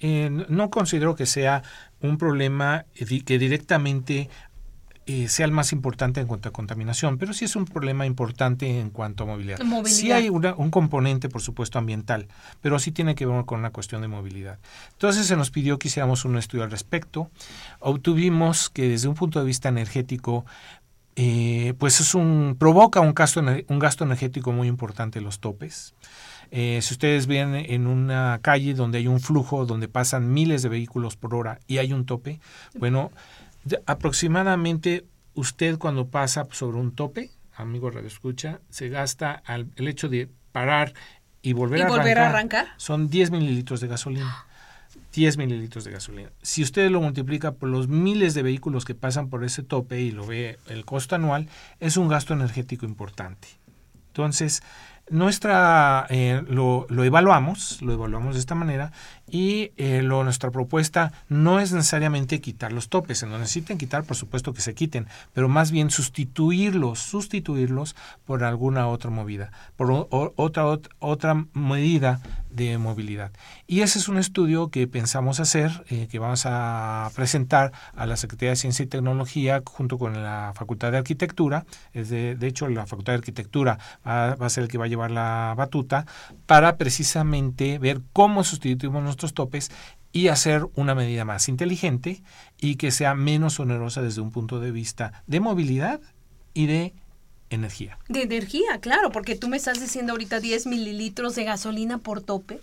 no considero que sea un problema que directamente eh, sea el más importante en cuanto a contaminación, pero sí es un problema importante en cuanto a movilidad. Sí hay un componente, por supuesto, ambiental, pero sí tiene que ver con una cuestión de movilidad. Entonces se nos pidió que hiciéramos un estudio al respecto. Obtuvimos que desde un punto de vista energético, eh, pues es un provoca un gasto, un gasto energético muy importante los topes. Eh, si ustedes ven en una calle donde hay un flujo, donde pasan miles de vehículos por hora y hay un tope, bueno, aproximadamente usted cuando pasa sobre un tope, amigo Radio Escucha, se gasta el hecho de parar y volver, a, arrancar, Son 10 mililitros de gasolina. 10 mililitros de gasolina. Si usted lo multiplica por los miles de vehículos que pasan por ese tope y lo ve el costo anual, es un gasto energético importante. Entonces, nuestra eh, lo, lo, evaluamos, lo evaluamos de esta manera y eh, lo, nuestra propuesta no es necesariamente quitar los topes, se nos necesiten quitar, por supuesto que se quiten, pero más bien sustituirlos, sustituirlos por alguna otra movida, por otra, otra medida de movilidad. Y ese es un estudio que pensamos hacer, eh, que vamos a presentar a la Secretaría de Ciencia y Tecnología junto con la Facultad de Arquitectura. Es de, de hecho, la Facultad de Arquitectura va, va, a ser el que va a llevar la batuta para precisamente ver cómo sustituimos topes y hacer una medida más inteligente y que sea menos onerosa desde un punto de vista de movilidad y de energía. De energía, claro, porque tú me estás diciendo ahorita 10 mililitros de gasolina por tope.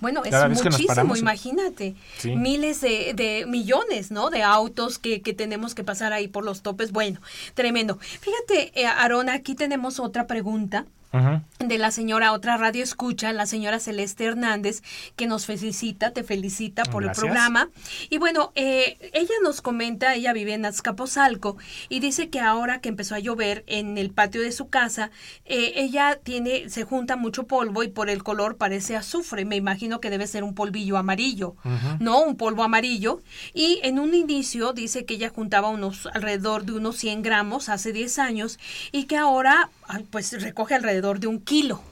Bueno, es muchísimo, imagínate. Miles de, de, millones, ¿no? De autos que, que, tenemos que pasar ahí por los topes. Bueno, tremendo. Fíjate, eh, Arona, aquí tenemos otra pregunta de la señora, otra radio escucha, la señora Celeste Hernández, que nos felicita, te felicita por el programa. Y bueno, eh, ella nos comenta, ella vive en Azcapotzalco, y dice que ahora que empezó a llover en el patio de su casa, eh, ella tiene, se junta mucho polvo y por el color parece azufre. Me imagino que debe ser un polvillo amarillo, ¿no? Un polvo amarillo. Y en un inicio dice que ella juntaba unos alrededor de unos 100 gramos hace 10 años y que ahora pues recoge alrededor de un kilo.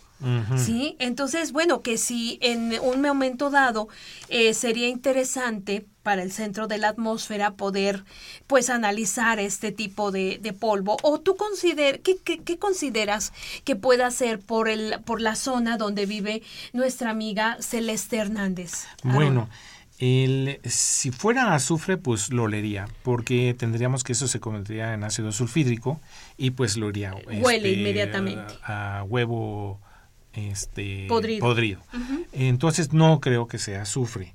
¿Sí? Entonces, bueno, que si en un momento dado eh, sería interesante para el centro de la atmósfera poder pues analizar este tipo de, polvo o tú consider ¿qué, qué, consideras que pueda ser por el por la zona donde vive nuestra amiga Celeste Hernández bueno el, si fuera azufre, pues lo olería, porque tendríamos que eso se convertiría en ácido sulfídrico y pues lo iría. Huele este, inmediatamente. A, huevo este, podrido. Entonces no creo que sea azufre.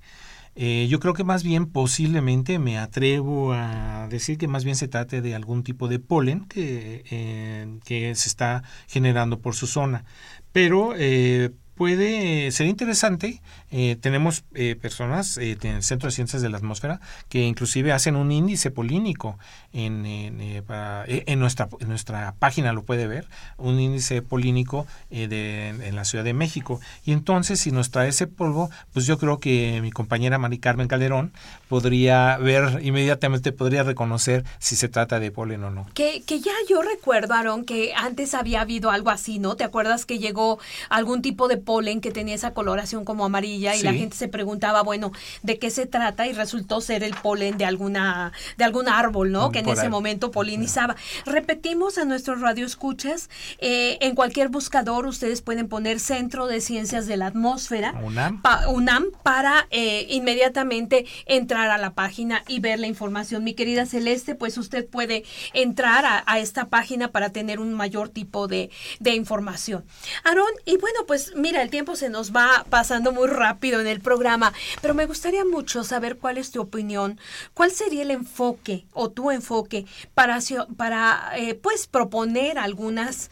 Eh, yo creo que más bien posiblemente me atrevo a decir que más bien se trate de algún tipo de polen que, eh, que se está generando por su zona. Pero eh, puede ser interesante. Eh, tenemos eh, personas eh, en el Centro de Ciencias de la Atmósfera que inclusive hacen un índice polínico en, en, nuestra, en nuestra página, lo puede ver, un índice polínico de, en la Ciudad de México. Y entonces, si nos trae ese polvo, pues yo creo que mi compañera Mari Carmen Calderón podría ver inmediatamente, podría reconocer si se trata de polen o no. Que, que ya yo recuerdo, Aaron, que antes había habido algo así, ¿no? ¿Te acuerdas que llegó algún tipo de polen que tenía esa coloración como amarilla y la gente se preguntaba, bueno, ¿de qué se trata? Y resultó ser el polen de alguna de algún árbol, ¿no? Que en ese momento polinizaba. Repetimos a nuestros radioescuchas, eh, en cualquier buscador ustedes pueden poner Centro de Ciencias de la Atmósfera, UNAM, UNAM para eh, inmediatamente entrar a la página y ver la información. Mi querida Celeste, pues usted puede entrar a, esta página para tener un mayor tipo de, de información. Aarón, y bueno, pues mira, el tiempo se nos va pasando muy rápido en el programa, pero me gustaría mucho saber cuál es tu opinión, cuál sería el enfoque o tu enfoque para, para eh, pues proponer algunas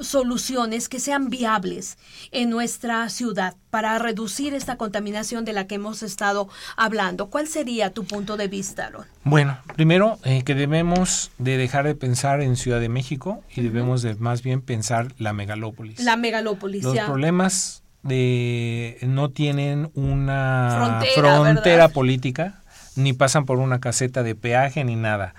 soluciones que sean viables en nuestra ciudad para reducir esta contaminación de la que hemos estado hablando. ¿Cuál sería tu punto de vista, Aaron? Bueno, primero eh, que debemos de dejar de pensar en Ciudad de México y debemos de más bien pensar la megalópolis. La megalópolis. Los problemas de no tienen una frontera, política, ni pasan por una caseta de peaje ni nada.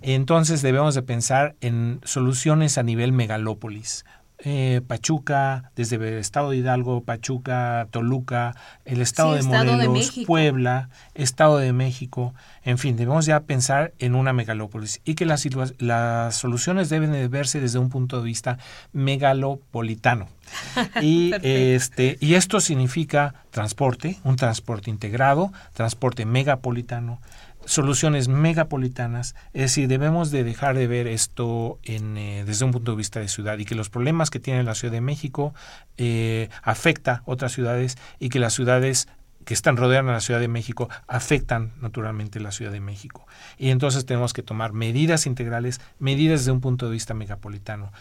Entonces debemos de pensar en soluciones a nivel megalópolis. Eh, Pachuca, desde el estado de Hidalgo, Pachuca, Toluca, el estado de Morelos, Puebla, Estado de México, en fin, debemos ya pensar en una megalópolis y que las, las soluciones deben de verse desde un punto de vista megalopolitano. [LAUGHS] y, este, y esto significa transporte, un transporte integrado, transporte megapolitano, soluciones megapolitanas, es decir, debemos de dejar de ver esto en, eh, desde un punto de vista de ciudad y que los problemas que tiene la Ciudad de México eh, afecta otras ciudades y que las ciudades que están rodeando a la Ciudad de México afectan naturalmente la Ciudad de México. Y entonces tenemos que tomar medidas integrales, medidas desde un punto de vista megapolitano.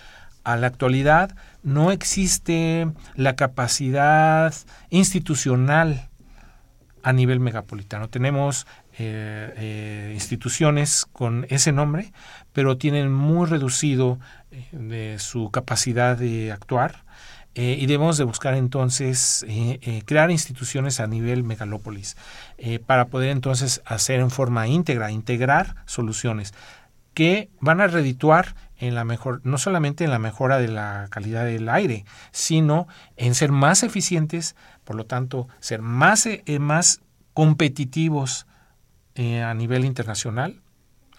A la actualidad no existe la capacidad institucional a nivel megapolitano. Tenemos eh, eh, instituciones con ese nombre, pero tienen muy reducido eh, su capacidad de actuar. y debemos de buscar entonces crear instituciones a nivel megalópolis para poder entonces hacer en forma íntegra, integrar soluciones que van a redituar en la mejor, no solamente en la mejora de la calidad del aire, sino en ser más eficientes, por lo tanto, ser más, más competitivos eh, a nivel internacional.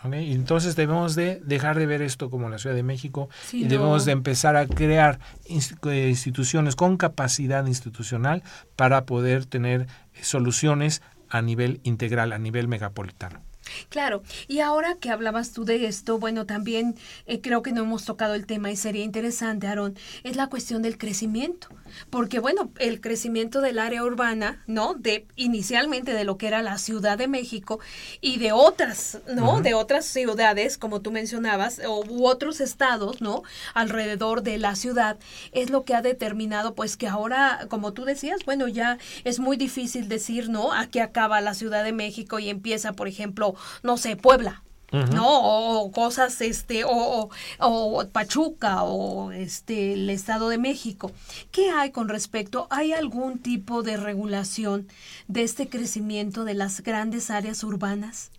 Entonces debemos de dejar de ver esto como la Ciudad de México y debemos de empezar a crear eh, instituciones con capacidad institucional para poder tener soluciones a nivel integral, a nivel megapolitano. Claro, y ahora que hablabas tú de esto, bueno, también eh, creo que no hemos tocado el tema y sería interesante, Aaron, es la cuestión del crecimiento, porque bueno, el crecimiento del área urbana, ¿no? De inicialmente de lo que era la Ciudad de México y de otras, ¿no? De otras ciudades, como tú mencionabas, o, u otros estados, ¿no? Alrededor de la ciudad, es lo que ha determinado, pues que ahora, como tú decías, bueno, ya es muy difícil decir, ¿no? Aquí acaba la Ciudad de México y empieza, por ejemplo, no sé, Puebla. ¿no? O cosas, este, o, o, Pachuca, o este, el Estado de México. ¿Qué hay con respecto? ¿Hay algún tipo de regulación de este crecimiento de las grandes áreas urbanas?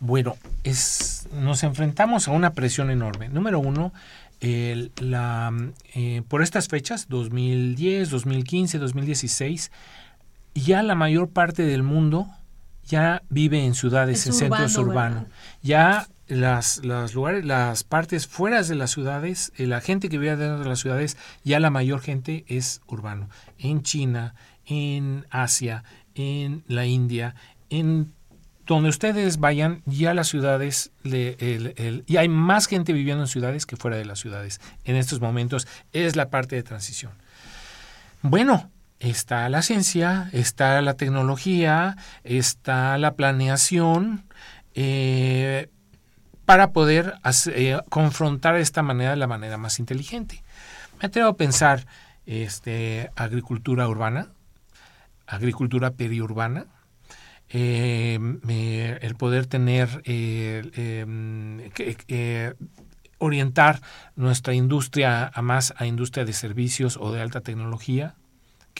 Bueno, es, nos enfrentamos a una presión enorme. Número uno, la, eh, por estas fechas, 2010, 2015, 2016, ya la mayor parte del mundo ya vive en ciudades, en centros urbanos. Ya las, las, lugares, las partes fuera de las ciudades, eh, la gente que vive dentro de las ciudades, ya la mayor gente es urbano. En China, en Asia, en la India, en donde ustedes vayan, ya las ciudades, le, y hay más gente viviendo en ciudades que fuera de las ciudades. En estos momentos es la parte de transición. Bueno, está la ciencia, está la tecnología, está la planeación eh, para poder eh, confrontar esta manera de la manera más inteligente. Me atrevo a pensar este, agricultura urbana, agricultura periurbana, eh, el poder tener, em, orientar nuestra industria a más a industria de servicios o de alta tecnología,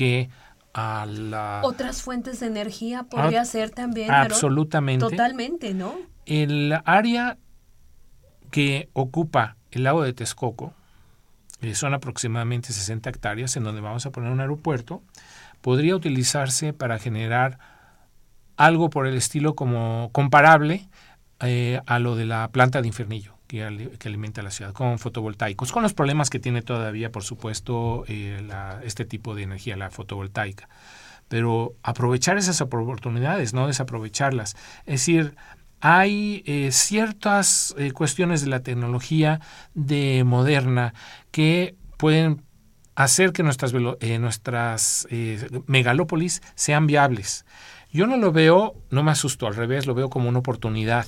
que a la... Otras fuentes de energía podría ser también. Absolutamente. Totalmente, ¿no? El área que ocupa el lago de Texcoco, que son aproximadamente 60 hectáreas en donde vamos a poner un aeropuerto, podría utilizarse para generar algo por el estilo como comparable eh, a lo de la planta de Infernillo que, alimenta la ciudad, con fotovoltaicos, con los problemas que tiene todavía, por supuesto, eh, este tipo de energía, la fotovoltaica. Pero aprovechar esas oportunidades, no desaprovecharlas. Es decir, hay eh, ciertas eh, cuestiones de la tecnología de moderna que pueden hacer que nuestras, nuestras megalópolis sean viables. Yo no lo veo, no me asusto, al revés, lo veo como una oportunidad.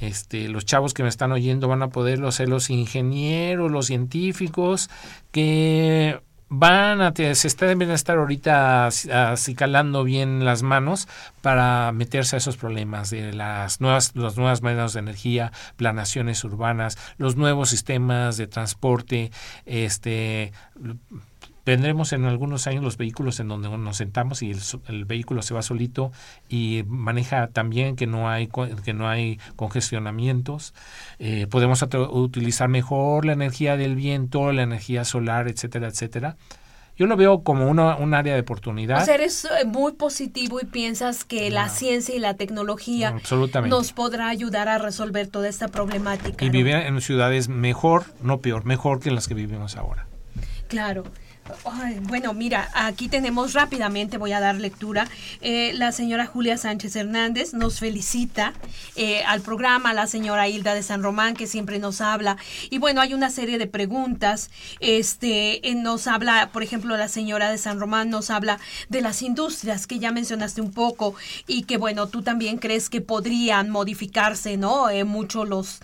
Este, los chavos que me están oyendo van a poderlo ser los ingenieros, los científicos que van a se deben estar ahorita acicalando bien las manos para meterse a esos problemas de las nuevas las nuevas medios de energía, planaciones urbanas, los nuevos sistemas de transporte, este Tendremos en algunos años los vehículos en donde nos sentamos y el, vehículo se va solito y maneja también que no hay que no hay congestionamientos. Eh, podemos utilizar mejor la energía del viento, la energía solar, etcétera, etcétera. Yo lo veo como una, un área de oportunidad. O sea, eres eh, muy positivo y piensas que la ciencia y la tecnología nos podrá ayudar a resolver toda esta problemática. Y vivir en ciudades mejor, no peor, mejor que las que vivimos ahora. Claro bueno, mira, aquí tenemos rápidamente, voy a dar lectura. Eh, la señora Julia Sánchez Hernández nos felicita eh, al programa, la señora Hilda de San Román, que siempre nos habla. Y bueno, hay una serie de preguntas. Este, eh, nos habla, por ejemplo, la señora de San Román nos habla de las industrias que ya mencionaste un poco y que, bueno, tú también crees que podrían modificarse, ¿no? mucho los,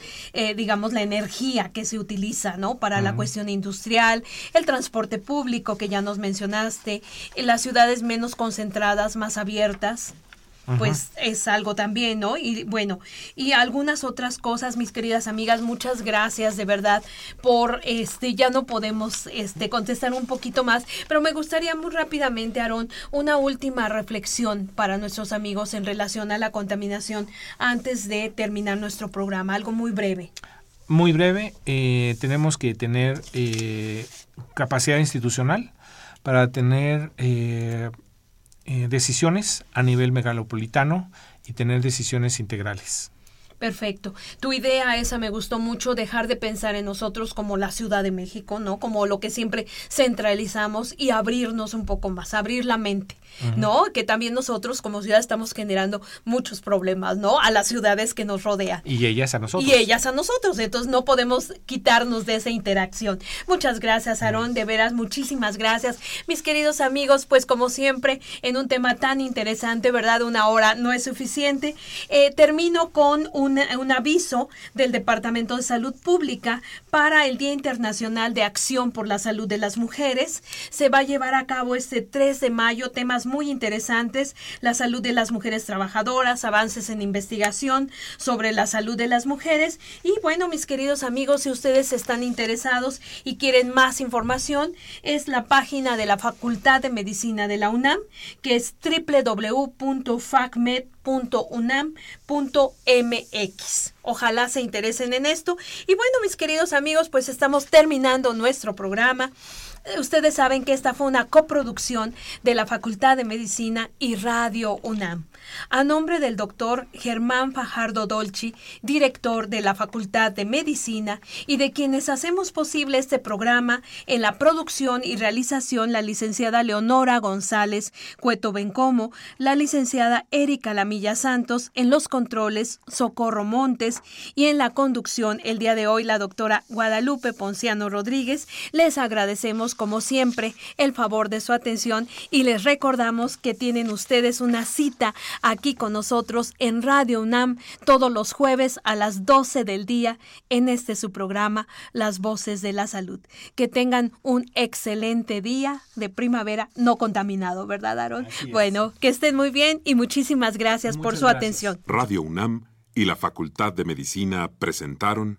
digamos, la energía que se utiliza, ¿no? Para la cuestión industrial, el transporte público que ya nos mencionaste, en las ciudades menos concentradas, más abiertas, pues es algo también, ¿no? Y bueno, y algunas otras cosas, mis queridas amigas, muchas gracias de verdad por este ya no podemos este contestar un poquito más, pero me gustaría muy rápidamente, Aarón, una última reflexión para nuestros amigos en relación a la contaminación antes de terminar nuestro programa, algo muy breve. Muy breve, eh, tenemos que tener eh, capacidad institucional para tener eh, eh, decisiones a nivel megalopolitano y tener decisiones integrales. Perfecto. Tu idea esa me gustó mucho, dejar de pensar en nosotros como la Ciudad de México, ¿no? Como lo que siempre centralizamos y abrirnos un poco más, abrir la mente. ¿No? Que también nosotros como ciudad estamos generando muchos problemas, ¿no? A las ciudades que nos rodean. Y ellas a nosotros. Y ellas a nosotros, entonces no podemos quitarnos de esa interacción. Muchas gracias, Aarón, de veras, muchísimas gracias. Mis queridos amigos, pues como siempre, en un tema tan interesante, ¿verdad? Una hora no es suficiente. Eh, termino con un, un aviso del Departamento de Salud Pública para el Día Internacional de Acción por la Salud de las Mujeres. Se va a llevar a cabo este 3 de mayo temas muy interesantes, la salud de las mujeres trabajadoras, avances en investigación sobre la salud de las mujeres. Y bueno, mis queridos amigos, si ustedes están interesados y quieren más información, es la página de la Facultad de Medicina de la UNAM, que es www.facmed.unam.mx. Ojalá se interesen en esto. Y bueno, mis queridos amigos, pues estamos terminando nuestro programa. Ustedes saben que esta fue una coproducción de la Facultad de Medicina y Radio UNAM. A nombre del doctor Germán Fajardo Dolci, director de la Facultad de Medicina, y de quienes hacemos posible este programa en la producción y realización la licenciada Leonora González Cueto Bencomo, la licenciada Erika Lamilla Santos, en los controles Socorro Montes y en la conducción el día de hoy la doctora Guadalupe Ponciano Rodríguez, les agradecemos como siempre el favor de su atención y les recordamos que tienen ustedes una cita aquí con nosotros en Radio UNAM todos los jueves a las 12 del día en este su programa Las Voces de la Salud. Que tengan un excelente día de primavera no contaminado, ¿verdad, Aaron? Bueno, que estén muy bien y muchísimas gracias por su atención. Radio UNAM y la Facultad de Medicina presentaron